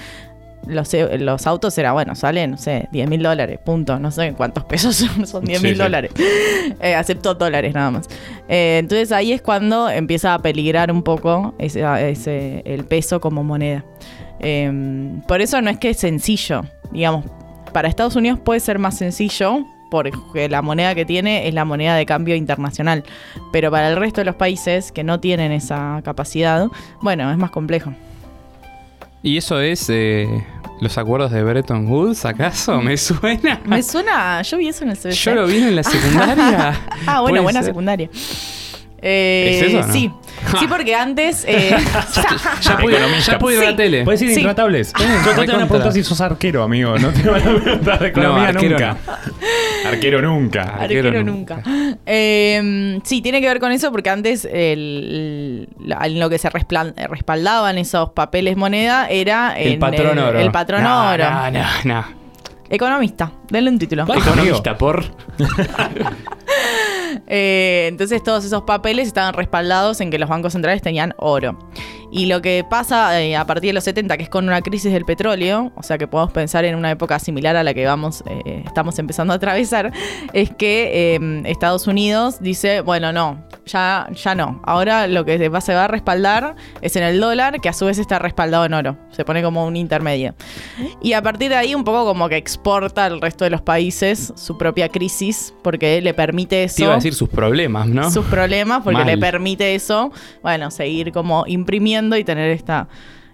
S3: Los, eh, los autos era, bueno, salen, no sé, 10 mil dólares, punto. No sé cuántos pesos <laughs> son, son 10 mil
S2: Sí, sí.
S3: dólares. <laughs> Eh, acepto dólares nada más. Eh, entonces ahí es cuando empieza a peligrar un poco ese, ese- el peso como moneda. Eh, por eso no es que es sencillo, digamos, para Estados Unidos puede ser más sencillo porque la moneda que tiene es la moneda de cambio internacional, pero para el resto de los países que no tienen esa capacidad, bueno, es más complejo.
S1: ¿Y eso es eh, los acuerdos de Bretton Woods, acaso? <laughs> ¿Me suena?
S3: Me suena, yo vi eso en el CBC.
S1: Yo lo vi en la secundaria. <laughs>
S3: Ah, bueno, buena
S1: ser.
S3: secundaria. Eh,
S1: ¿Es eso no?
S3: Sí, <laughs> sí, porque antes... eh, <laughs>
S1: Ya pude,
S2: Economista.
S1: ya pude ir a
S3: Sí.
S1: la tele.
S2: Puedes ir
S3: Sí.
S2: intratables. Yo te van a preguntar si sos arquero, amigo. No te van a preguntar de economía
S1: arquero
S2: nunca. Arquero nunca.
S1: Arquero
S3: Arquero
S1: nunca.
S3: nunca. Eh, sí, tiene que ver con eso porque antes el, en lo que se resplan- respaldaban esos papeles moneda era
S1: El patrón oro.
S3: El patrón
S1: No,
S3: oro.
S1: No, no, no.
S3: Economista, denle un título.
S1: Economista, por. <laughs>
S3: Eh, entonces todos esos papeles estaban respaldados en que los bancos centrales tenían oro. Y lo que pasa eh, a partir de los 70, que es con una crisis del petróleo, o sea que podemos pensar en una época similar a la que vamos, eh, estamos empezando a atravesar, es que eh, Estados Unidos dice, bueno, no, ya, ya no. Ahora lo que se va, se va a respaldar es en el dólar, que a su vez está respaldado en oro. Se pone como un intermedio. Y a partir de ahí un poco como que exporta al resto de los países su propia crisis, porque le permite eso
S1: Te iba a decir sus problemas, ¿no?
S3: sus problemas porque
S1: Mal.
S3: le permite eso, bueno, seguir como imprimiendo y tener esta,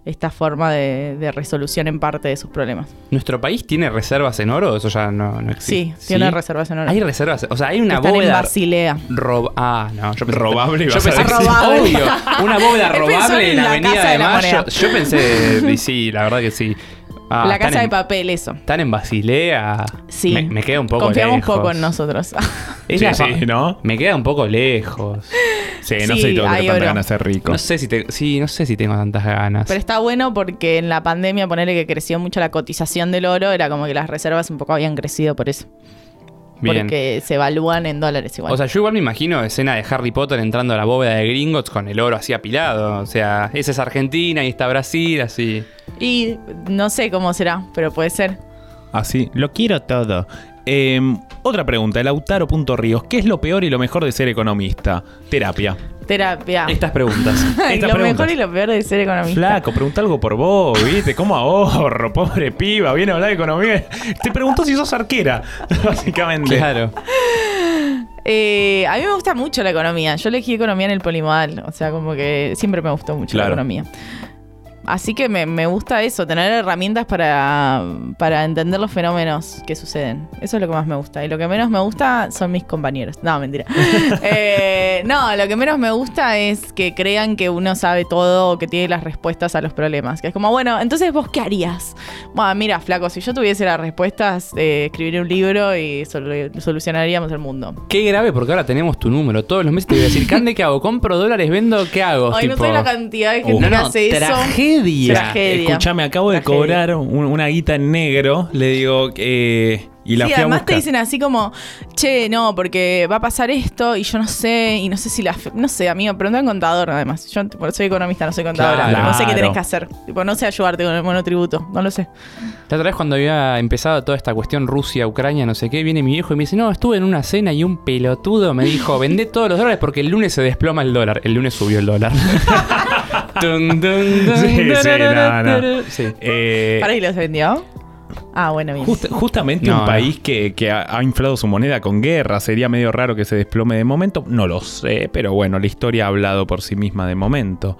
S3: esta forma de, de resolución en parte de sus problemas.
S1: ¿Nuestro país tiene reservas en oro? Eso ya no, no
S3: Sí,
S1: existe.
S3: tiene reservas en oro.
S1: Hay reservas, o sea, hay una
S3: Están en
S1: bóveda
S3: Basilea.
S1: rob- Ah, no, yo pensé
S2: Robable,
S1: Yo pensé sí,
S3: Robable.
S1: obvio, una bóveda <laughs> robable
S3: en
S1: en la Avenida
S3: Casa
S1: de,
S3: de la
S1: Mayo.
S3: Moneda.
S1: Yo pensé, y sí, la verdad que sí. Ah,
S3: la casa de papel, eso.
S1: Están en Basilea.
S3: Sí.
S1: Me, me queda un poco
S3: Confiamos
S1: lejos.
S3: poco en nosotros. <laughs>
S1: Es
S2: Sí, sí, ¿no?
S1: Me queda un poco lejos.
S2: Sí, no
S3: Sí,
S2: sé si tengo
S3: hay
S2: tanta
S3: oro.
S2: ganas de ser rico.
S1: No sé si te- sí, no sé si tengo tantas ganas.
S3: Pero está bueno porque en la pandemia, ponerle que creció mucho la cotización del oro, era como que las reservas un poco habían crecido por eso.
S1: Bien.
S3: Porque se evalúan en dólares igual.
S1: O sea, yo igual me imagino escena de Harry Potter entrando a la bóveda de Gringotts con el oro así apilado. O sea, esa es Argentina y está Brasil, así.
S3: y no sé cómo será, pero puede ser.
S2: Así, lo quiero todo. Eh, otra pregunta, Lautaro.ríos. ¿Qué es lo peor y lo mejor de ser economista? Terapia.
S3: Terapia.
S1: Estas preguntas. <laughs>
S2: Estas
S3: lo
S2: preguntas.
S3: mejor y lo peor de ser economista.
S2: Flaco, pregunta algo por vos, ¿viste? ¿Cómo ahorro? <laughs> Pobre piba, viene a hablar de economía. Te preguntó si sos arquera, <laughs> básicamente.
S1: Claro.
S3: Eh, a mí me gusta mucho la economía. Yo elegí economía en el polimodal. O sea, como que siempre me gustó mucho
S2: Claro.
S3: la economía. Así que me, me gusta eso, tener herramientas para, para entender los fenómenos que suceden. Eso es lo que más me gusta. Y lo que menos me gusta son mis compañeros. No, mentira. <laughs> Eh, no, lo que menos me gusta es que crean que uno sabe todo o que tiene las respuestas a los problemas. Que es como, bueno, entonces vos qué harías? Bueno, mira, flaco, si yo tuviese las respuestas, eh, escribiría un libro y solu- solucionaríamos el mundo.
S1: Qué grave porque ahora tenemos tu número. Todos los meses te voy a decir, Cande, ¿qué hago? ¿Compro dólares? ¿Vendo? ¿Qué hago?
S3: Ay, no sé la cantidad de
S2: Uh,
S3: gente
S1: no,
S3: que
S1: no,
S3: hace eso.
S1: tragedia.
S3: Tragedia.
S2: Escuchame, acabo de
S3: Tragedia.
S2: cobrar un- una guita en negro. Le digo, eh, y la
S3: sí,
S2: fui a
S3: además
S2: buscar.
S3: te dicen así como, che, no, porque va a pasar esto y yo no sé, y no sé si la... fe- No sé, amigo, pregunta a un contador además. Yo tipo, soy economista, no soy contadora.
S1: Claro.
S3: No sé qué tenés que hacer. Tipo, no sé ayudarte con el monotributo, no lo sé.
S1: La otra vez cuando había empezado toda esta cuestión Rusia-Ucrania, no sé qué, viene mi viejo y me dice, no, estuve en una cena y un pelotudo me dijo, vendé todos los dólares porque el lunes se desploma el dólar. El lunes subió el dólar. <laughs> Dun, dun, dun,
S2: Sí, sí,
S1: darara,
S2: no, no.
S1: Sí.
S2: Eh,
S3: ¿Para y los vendió? Ah, bueno, bien.
S2: Just- justamente
S1: No,
S2: un
S1: no.
S2: país que, que ha, ha inflado su moneda con guerra, sería medio raro que se desplome de momento. No lo sé, pero bueno, la historia ha hablado por sí misma de momento.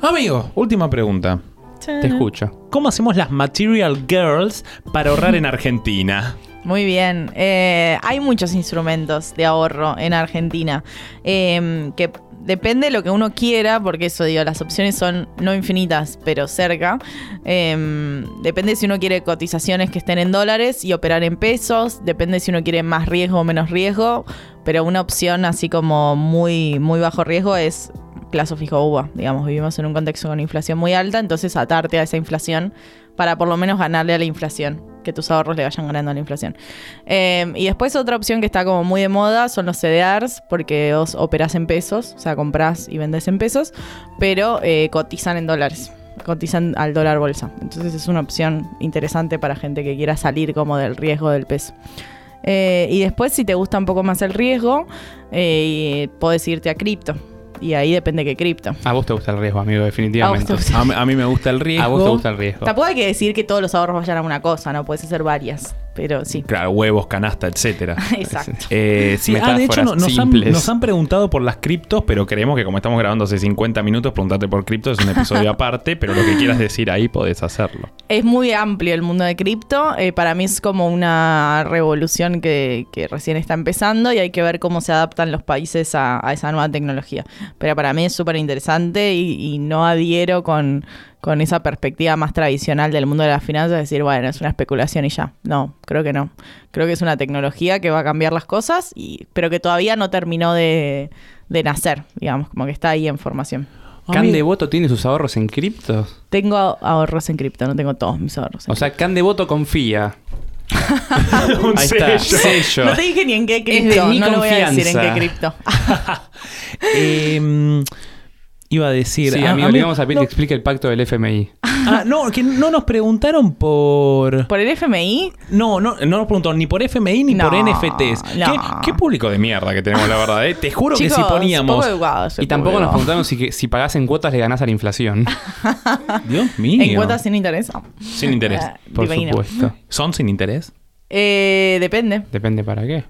S2: Amigo, última pregunta.
S1: Te escucho.
S2: ¿Cómo hacemos las Material Girls para ahorrar en Argentina?
S3: Muy bien. Eh, hay muchos instrumentos de ahorro en Argentina. eh, que depende de lo que uno quiera, porque eso digo, las opciones son no infinitas, pero cerca. Eh, depende si uno quiere cotizaciones que estén en dólares y operar en pesos. Depende si uno quiere más riesgo o menos riesgo. Pero una opción así como muy, muy bajo riesgo es plazo fijo UVA. Digamos, vivimos en un contexto con inflación muy alta, entonces atarte a esa inflación para por lo menos ganarle a la inflación, que tus ahorros le vayan ganando a la inflación. Eh, y después otra opción que está como muy de moda son los CDRs, porque vos operás en pesos, o sea, comprás y vendés en pesos, pero eh, cotizan en dólares. Cotizan al dólar bolsa. Entonces es una opción interesante para gente que quiera salir como del riesgo del peso. Eh, y después, si te gusta un poco más el riesgo, eh, podés irte a cripto. Y ahí depende qué cripto.
S1: A vos te gusta el riesgo, amigo,
S3: A vos
S1: definitivamente.
S3: te gusta.
S2: A, mí- a mí me gusta el riesgo.
S1: A vos te gusta el riesgo.
S3: Tampoco hay que decir que todos los ahorros vayan a una cosa, ¿no? Puedes hacer varias, pero sí.
S2: Claro, huevos, canasta, etcétera. <laughs>
S3: Exacto.
S2: Eh, sí, ah, de hecho no- nos, han,
S1: simples.
S2: nos han preguntado por las criptos, pero creemos que como estamos grabando hace 50 minutos, preguntarte por criptos es un episodio <laughs> aparte, pero lo que quieras decir ahí podés hacerlo.
S3: Es muy amplio el mundo de cripto. eh, para mí es como una revolución que, que recién está empezando y hay que ver cómo se adaptan los países a, a esa nueva tecnología. Pero para mí es súper interesante y, y no adhiero con, con esa perspectiva más tradicional del mundo de las finanzas, de decir, bueno, es una especulación y ya. No, creo que no. Creo que es una tecnología que va a cambiar las cosas, y, pero que todavía no terminó de, de nacer, digamos, como que está ahí en formación.
S1: ¿Can Devoto tiene sus ahorros en criptos?
S3: Tengo ahorros en cripto, no tengo todos mis ahorros. en
S1: O sea, Can Devoto confía. <laughs>
S2: Un
S1: Ahí está,
S2: sello.
S1: sello.
S3: No te dije ni en qué cripto. no lo voy a decir en qué cripto. <laughs>
S2: Eh, iba a decir.
S1: Sí,
S2: ah,
S1: amigo,
S2: a mí-
S1: le vamos a pedir
S2: no,
S1: que explique el pacto del FMI.
S2: ah, no, que no nos preguntaron por.
S3: ¿Por el FMI?
S2: No, no, no nos preguntaron ni por FMI ni
S3: No,
S2: por NFTs.
S3: no.
S2: ¿Qué, qué público de mierda que tenemos, la verdad. eh? Te juro
S3: Chicos,
S2: que si poníamos.
S1: Y tampoco nos preguntaron si, que- si pagás en cuotas le ganás a la inflación. <laughs>
S2: Dios mío.
S3: En cuotas sin interés.
S2: Sin interés.
S3: Ah,
S1: Por
S3: divino.
S1: supuesto.
S2: ¿Son sin interés?
S3: Eh, depende.
S1: Depende para qué.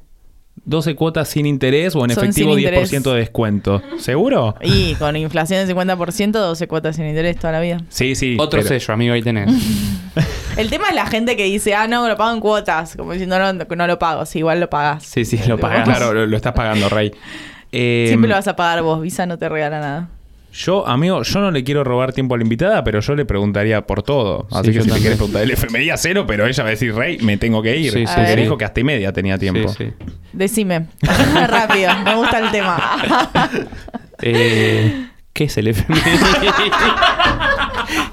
S2: 12 cuotas sin interés o en
S3: Son
S2: efectivo
S3: sin
S2: 10%
S3: interés.
S2: de descuento. ¿Seguro?
S3: Y con inflación del 50%, 12 cuotas sin interés toda la vida.
S2: Sí, sí.
S1: Otro
S2: pero-
S1: sello, amigo, ahí tenés. <laughs>
S3: El tema es la gente que dice, ah, no, lo pago en cuotas. Como diciendo, no, no, no lo pago. Sí, igual lo pagas.
S1: Sí, sí, lo pagás. <laughs>
S2: Claro, lo, lo estás pagando, Rey. Eh,
S3: Siempre lo vas a pagar vos. Visa no te regala nada.
S2: Yo, amigo, yo no le quiero robar tiempo a la invitada, pero yo le preguntaría por todo. Así
S1: Sí,
S2: que si le quieres preguntar el FMI a cero, pero ella va a decir, Rey, me tengo que ir.
S1: Sí,
S3: sí,
S2: Porque
S3: sí.
S2: dijo que hasta y media tenía tiempo.
S1: Sí, sí.
S3: Decime. <laughs> Rápido. Me gusta el tema. <laughs>
S1: Eh, ¿Qué es el FMI? <laughs>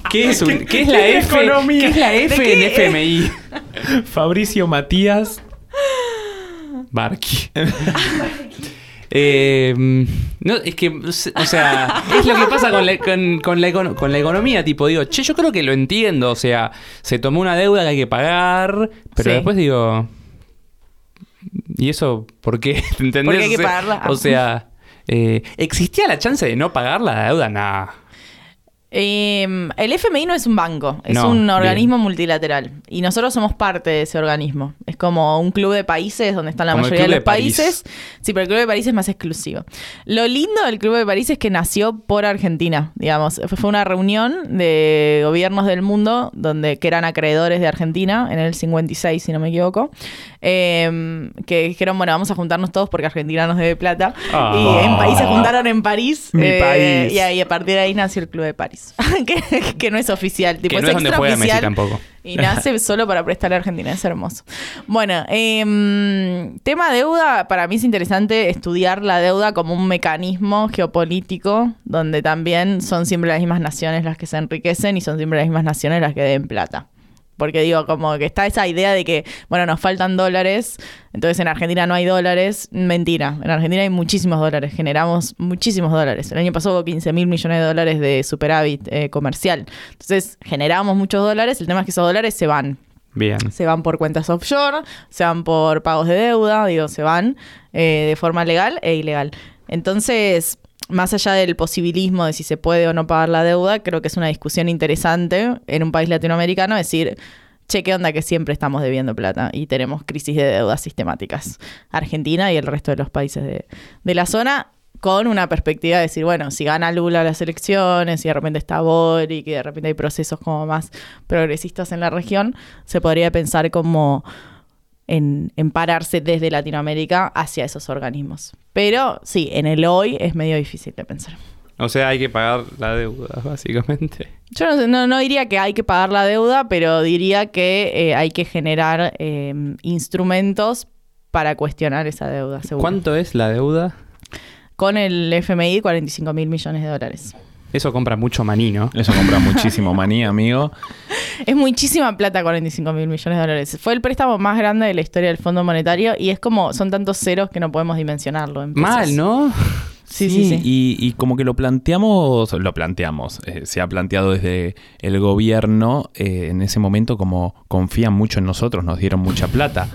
S1: ¿Qué es, un- qué es la
S2: ¿Qué
S1: F?
S2: economía?
S1: ¿Qué es la F en FMI?
S2: Fabricio Matías.
S1: Barqui. Eh, no, es que, o sea, <laughs> es lo que pasa con la, con, con la, econo- con la economía. Tipo, digo, che, yo creo que lo entiendo. O sea, se tomó una deuda que hay que pagar, pero
S3: Sí.
S1: después digo, ¿y eso por qué? <laughs> ¿Entendés?
S3: Porque hay que pagarla.
S1: O sea, eh, ¿existía la chance de no pagar la deuda? Nah.
S3: Eh, el FMI no es un banco, es
S1: No,
S3: un
S1: bien.
S3: organismo multilateral. Y nosotros somos parte de ese organismo. Es como un club de países donde están la
S1: Como
S3: mayoría de los
S1: de
S3: países. Sí, pero el club de París es más exclusivo. Lo lindo del club de París es que nació por Argentina, digamos. Fue una reunión de gobiernos del mundo donde que eran acreedores de Argentina en el 56, si no me equivoco. eh, que dijeron, bueno, vamos a juntarnos todos porque Argentina nos debe plata.
S1: Ah.
S3: Y en París se juntaron en París.
S2: Mi
S3: eh,
S2: país.
S3: Y ahí a partir de ahí nació el Club de París. <laughs> que, que no es oficial, tipo,
S1: que no es donde juega Messi tampoco.
S3: Y nace <laughs> solo para prestarle a Argentina, es hermoso. Bueno, em, tema deuda, para mí es interesante estudiar la deuda como un mecanismo geopolítico, donde también son siempre las mismas naciones las que se enriquecen y son siempre las mismas naciones las que deben plata. Porque digo, como que está esa idea de que, bueno, nos faltan dólares, entonces en Argentina no hay dólares. Mentira, en Argentina hay muchísimos dólares, generamos muchísimos dólares. El año pasado hubo 15 mil millones de dólares de superávit eh, comercial. Entonces generamos muchos dólares, el tema es que esos dólares se van.
S1: Bien.
S3: Se van por cuentas offshore, se van por pagos de deuda, digo, se van eh, de forma legal e ilegal. Entonces, más allá del posibilismo de si se puede o no pagar la deuda, creo que es una discusión interesante en un país latinoamericano decir, che, ¿qué onda que siempre estamos debiendo plata y tenemos crisis de deudas sistemáticas? Argentina y el resto de los países de, de la zona con una perspectiva de decir, bueno, si gana Lula las elecciones y de repente está Boric y de repente hay procesos como más progresistas en la región, se podría pensar como en, en pararse desde Latinoamérica hacia esos organismos. Pero sí, en el hoy es medio difícil de pensar.
S1: O sea, hay que pagar la deuda, <laughs> básicamente.
S3: Yo no, sé, no, no diría que hay que pagar la deuda, pero diría que eh, hay que generar eh, instrumentos para cuestionar esa deuda. seguro.
S1: ¿Cuánto es la deuda?
S3: Con el FMI, 45 mil millones de dólares.
S1: Eso compra mucho maní, ¿no?
S2: Eso compra muchísimo maní, amigo. <laughs>
S3: Es muchísima plata, 45 mil millones de dólares. Fue el préstamo más grande de la historia del Fondo Monetario y es como, son tantos ceros que no podemos dimensionarlo.
S1: Mal, ¿no?
S3: Sí, sí, sí.
S2: Y, y como que lo planteamos, lo planteamos, eh, se ha planteado desde el gobierno eh, en ese momento como confían mucho en nosotros, nos dieron mucha plata.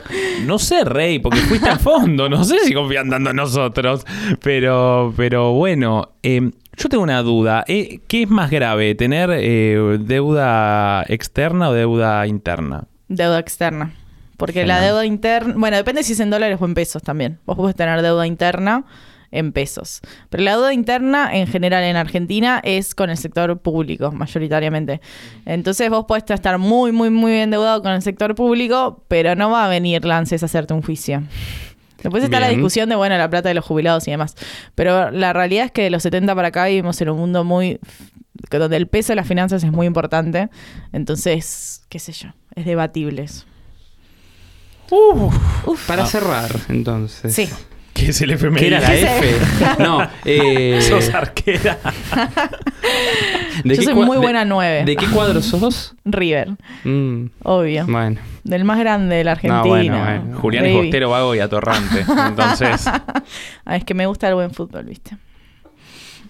S2: No sé, Rey, porque fuiste al fondo, no sé si confían tanto en nosotros, pero, pero bueno, eh, yo tengo una duda, eh, ¿qué es más grave, tener eh, deuda externa o deuda interna?
S3: Deuda externa. Porque
S2: Genial.
S3: la deuda interna, bueno, depende si es en dólares o en pesos también. Vos podés tener deuda interna en pesos. Pero la deuda interna en general en Argentina es con el sector público, mayoritariamente. Entonces vos podés estar muy, muy, muy endeudado con el sector público, pero no va a venir Lances a hacerte un juicio. Después está la discusión de, bueno, la plata de los jubilados y demás. Pero la realidad es que de los 70 para acá vivimos en un mundo muy... donde el peso de las finanzas es muy importante. Entonces, qué sé yo, es debatible eso.
S1: Para cerrar, entonces.
S3: Sí.
S2: ¿Qué es el FMI?
S1: ¿Qué era la
S3: ¿Qué
S1: F? <laughs> No, eh, <laughs>
S2: Sos arquera. <laughs>
S1: ¿de
S3: Yo
S1: qué
S3: soy muy
S1: de-
S3: buena nueve.
S1: ¿De qué cuadro sos?
S3: River,
S1: Mm,
S3: obvio.
S1: bueno.
S3: Del más grande de la Argentina.
S1: No, bueno, bueno.
S2: Julián es
S3: Baby.
S2: bostero, vago y atorrante. Entonces,
S3: Ah, es que me gusta el buen fútbol, ¿viste?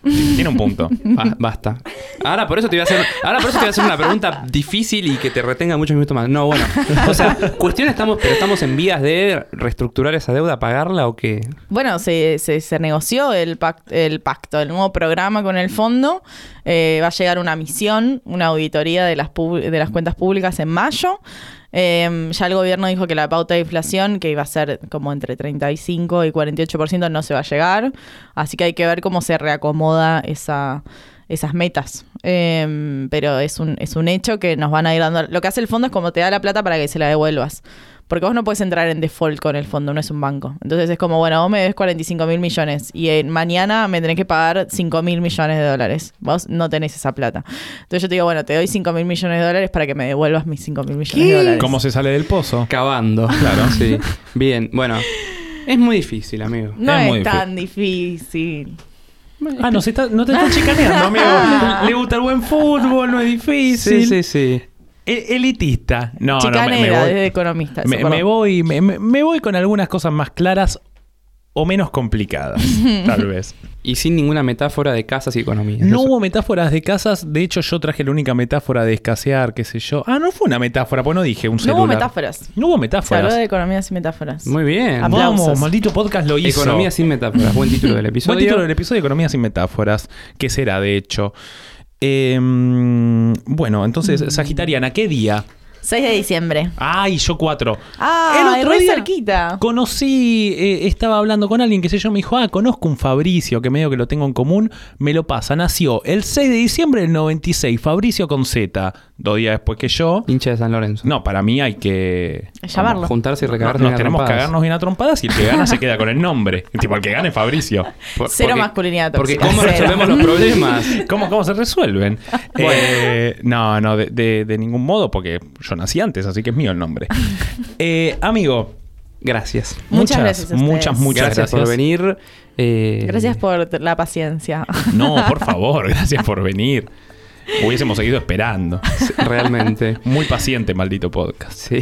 S2: Tiene un punto.
S1: Ba- basta. Ahora por eso te voy a hacer, ahora por eso te voy a hacer una pregunta difícil y que te retenga muchos minutos más. No, bueno. O sea, cuestión estamos, pero estamos en vías de reestructurar esa deuda, pagarla o qué.
S3: Bueno, se, se, se negoció el, pac- el pacto, el nuevo programa con el fondo. Eh, va a llegar una misión, una auditoría de las, de las cuentas públicas en mayo. Eh, ya el gobierno dijo que la pauta de inflación, que iba a ser como entre 35 y 48%, no se va a llegar. Así que hay que ver cómo se reacomoda esa, esas metas. Eh, pero es un, es un hecho que nos van a ir dando. Lo que hace el fondo es como te da la plata para que se la devuelvas. Porque vos no puedes entrar en default con el fondo, no es un banco. Entonces es como, bueno, vos me debes 45 mil millones y eh, mañana me tenés que pagar 5 mil millones de dólares. Vos no tenés esa plata. Entonces yo te digo, bueno, te doy 5 mil millones de dólares para que me devuelvas mis 5 mil millones de dólares.
S2: ¿Cómo se sale del pozo?
S1: Cavando. <laughs> Claro. Sí. Bien, bueno. Es muy difícil, amigo.
S3: No
S2: Es
S3: es,
S2: muy
S3: tan difícil.
S2: Ah, no, se está- no te estás <laughs> chicaneando, amigo. <laughs> Le gusta el buen fútbol, no es difícil.
S1: Sí, sí, sí.
S2: Elitista. No, no, me- me,
S3: Chicanera,
S2: voy.
S3: desde economista. eso,
S2: Me, me voy, me, voy con algunas cosas más claras o menos complicadas, <laughs> tal vez.
S1: Y sin ninguna metáfora de casas y economía.
S2: No
S1: Eso-
S2: hubo metáforas de casas, de hecho yo traje la única metáfora de escasear, qué sé yo. Ah, no fue una metáfora, pues no dije un
S3: No
S2: celular.
S3: hubo metáforas.
S2: No hubo
S3: Se habló
S2: metáforas.
S3: de economía sin metáforas.
S1: Muy bien.
S3: Ap-
S2: Vamos,
S3: aplausos.
S2: maldito podcast lo hizo.
S1: Economía sin metáforas. Buen título del episodio.
S2: Buen título del episodio Economía sin metáforas, que será de hecho. Eh, bueno, entonces,
S3: Mm.
S2: Sagitariana, ¿qué día?
S3: 6 de diciembre.
S2: Ay, yo cuatro.
S3: Ah,
S2: El otro
S3: re
S2: día-
S3: cerquita.
S2: Conocí, eh, estaba hablando con alguien que sé yo, me dijo, ah, conozco un Fabricio, que medio que lo tengo en común, me lo pasa. Nació el 6 de diciembre del 96, Fabricio con Z, dos días después que yo.
S1: Hincha de San Lorenzo.
S2: No, para mí hay que...
S3: Llamarlo.
S1: Juntarse y
S2: No,
S1: recagarse
S2: nos tenemos que cagarnos bien a trompadas y el que gana se queda con el nombre. <laughs> tipo, el que gane es Fabricio.
S1: Por-
S3: Cero
S1: porque-
S3: masculinidad
S1: Porque. ¿cómo
S3: Cero.
S1: resolvemos los problemas? <laughs>
S2: ¿Cómo, cómo se resuelven? Eh, no, no, de, de- de ningún modo, porque yo nací antes, así que es mío el nombre. <laughs> Eh, amigo,
S1: Gracias.
S3: Muchas gracias a ustedes.
S2: muchas, muchas
S1: gracias,
S2: gracias.
S1: por venir. Eh,
S3: Gracias por la paciencia.
S2: No, por <laughs> favor, gracias por venir. Hubiésemos seguido esperando.
S1: Realmente.
S2: Muy paciente, maldito podcast.
S1: Sí.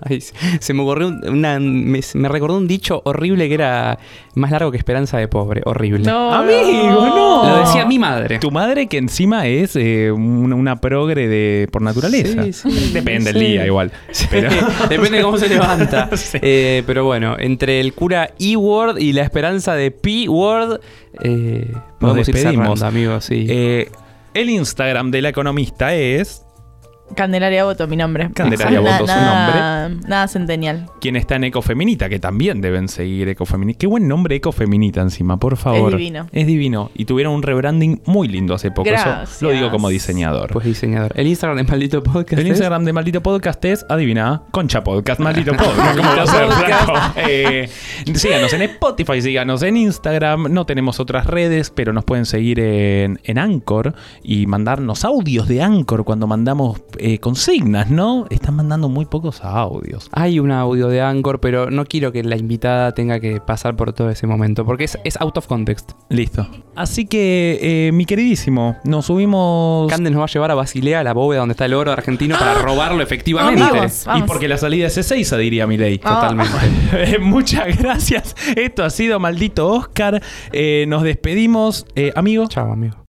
S1: Ay, se- me ocurrió un- una. Me, me recordó un dicho horrible que era más largo que esperanza de pobre. Horrible.
S2: Amigo, no.
S1: Lo decía mi madre.
S2: Tu madre que encima es eh, una, una progre de, por naturaleza.
S1: Sí, sí,
S2: Depende
S1: sí.
S2: del día igual. Pero... <laughs>
S1: Depende de cómo se levanta. <laughs>
S2: Sí.
S1: Eh, pero bueno, entre el cura E-Word y la esperanza de P-Word, eh, podemos ir
S2: despedimos.
S1: cerrando, amigos. Sí.
S2: Eh, el Instagram de la economista es
S3: Candelaria Boto, mi nombre.
S2: Candelaria Boto, su
S3: nada- Nada centenial.
S2: quien está en Ecofeminita, que también deben seguir Ecofeminita. Qué buen nombre Ecofeminita encima, por favor.
S3: Es divino.
S2: Es divino. Y tuvieron un rebranding muy lindo hace poco. Eso
S3: Gracias.
S2: lo digo como diseñador.
S1: pues diseñador. El Instagram de Maldito Podcast.
S2: el
S1: es-
S2: Instagram de Maldito Podcast es, adivina, Concha Podcast, Maldito Podcast. ¿Cómo va a ser,
S1: Podcast.
S2: flaco? Eh, síganos en Spotify, síganos en Instagram. No tenemos otras redes, pero nos pueden seguir en, en Anchor y mandarnos audios de Anchor cuando mandamos eh, consignas, ¿no? Están mandando muy pocos audios.
S1: Hay un audio de Anchor, pero no quiero que la invitada tenga que pasar por todo ese momento, porque es, es out of context.
S2: Listo. Así que, eh, mi queridísimo, nos subimos.
S1: Candes nos va a llevar a Basilea, la bóveda donde está el oro argentino, para robarlo efectivamente.
S3: Vamos,
S2: Y
S3: vamos.
S2: porque la salida es Ezeiza, diría mi ley.
S3: Ah.
S1: Totalmente. <laughs>
S2: Eh, Muchas gracias. Esto ha sido maldito Oscar. Eh, nos despedimos. Eh, amigo.
S1: Chao, amigo.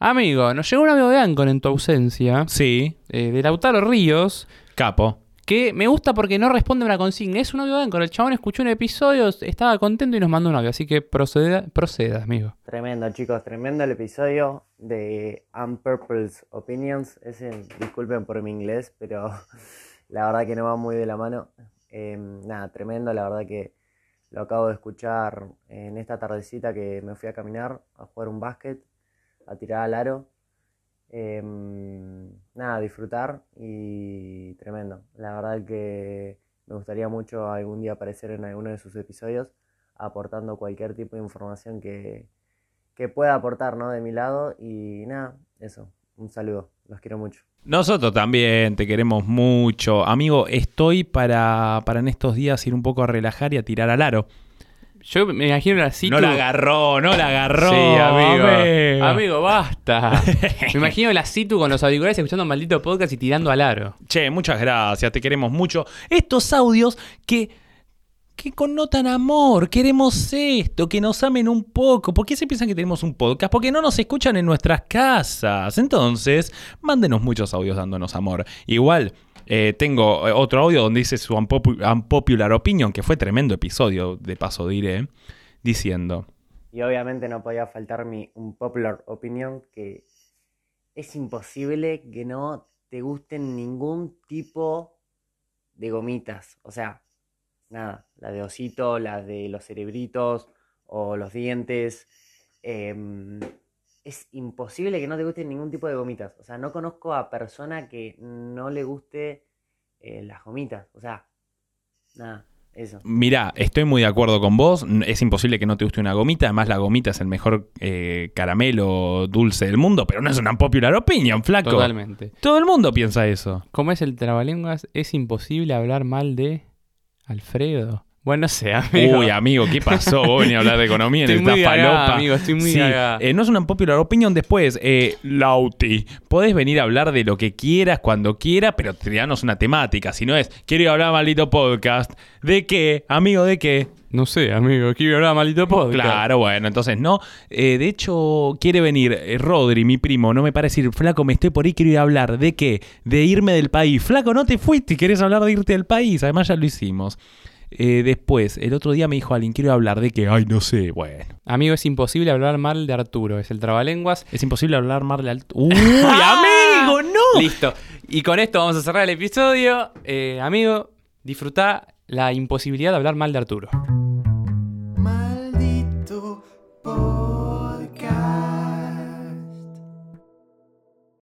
S1: Amigo, nos llegó un amigo de Anchor en tu ausencia,
S2: Sí,
S1: eh, de Lautaro Ríos,
S2: capo.
S1: que me gusta porque no responde a una consigna. Es un audio de Anchor. El chabón escuchó un episodio, estaba contento y nos mandó un audio. Así que proceda, proceda amigo.
S4: Tremendo, chicos, tremendo el episodio de Unpurple's Opinions. Ese, disculpen por mi inglés, pero <laughs> la verdad que no va muy de la mano. Eh, nada, tremendo, la verdad que lo acabo de escuchar en esta tardecita que me fui a caminar, a jugar un básquet, a tirar al aro. Eh, nada, disfrutar y tremendo. La verdad que me gustaría mucho algún día aparecer en alguno de sus episodios aportando cualquier tipo de información que, que pueda aportar ¿no? de mi lado. Y nada, eso. Un saludo. Los quiero mucho.
S2: Nosotros también te queremos mucho. Amigo, estoy para, para en estos días ir un poco a relajar y a tirar al aro.
S1: Yo me imagino la cita.
S2: no la agarró, no la agarró.
S1: Sí, amigo.
S2: amigo.
S1: Amigo, basta. <laughs> Me imagino la Citu con los auriculares escuchando un maldito podcast y tirando al aro.
S2: Che, muchas gracias, te queremos mucho. Estos audios que que connotan amor, queremos esto, que nos amen un poco. ¿Por qué se piensan que tenemos un podcast? Porque no nos escuchan en nuestras casas. Entonces, mándenos muchos audios dándonos amor. Igual, eh, tengo eh, otro audio donde dice su unpopu- unpopular opinion, que fue tremendo episodio, de paso diré, diciendo...
S4: Y obviamente no podía faltar mi un popular opinion que es imposible que no te gusten ningún tipo de gomitas. O sea, nada, la de osito, la de los cerebritos o los dientes. em, es imposible que no te gusten ningún tipo de gomitas. O sea, no conozco a persona que no le guste eh, las gomitas. O sea, nada, eso.
S2: Mirá, estoy muy de acuerdo con vos. Es imposible que no te guste una gomita. Además, la gomita es el mejor eh, caramelo dulce del mundo, pero no es una popular opinion, flaco.
S1: Totalmente.
S2: Todo el mundo piensa eso.
S1: ¿Cómo es el trabalenguas? Es imposible hablar mal de Alfredo. Bueno, no sé, amigo.
S2: Uy, amigo, ¿qué pasó? Vos venís a hablar de economía en esta falopa.
S1: amigo, estoy muy
S2: Sí, eh, no es una popular opinion. Después, eh, Lauti, podés venir a hablar de lo que quieras, cuando quieras, pero tiranos una temática. Si no es, quiero ir a hablar maldito podcast. ¿De qué? Amigo, ¿de qué?
S1: No sé, amigo. Quiero hablar maldito podcast.
S2: Claro, bueno, entonces no. Eh, de hecho, quiere venir eh, Rodri, mi primo, no me parece decir, flaco, me estoy por ahí, quiero ir a hablar. ¿De qué? De irme del país. Flaco, no te fuiste, querés hablar de irte del país. Además, ya lo hicimos. Eh, después, el otro día me dijo alguien, quiero hablar de que, ay, no sé, bueno.
S1: Amigo, es imposible hablar mal de Arturo, es el trabalenguas.
S2: Es imposible hablar mal de Arturo. ¡Uy, <laughs> ah, amigo, no!
S1: Listo. Y con esto vamos a cerrar el episodio. Eh, amigo, disfruta la imposibilidad de hablar mal de Arturo. Maldito por...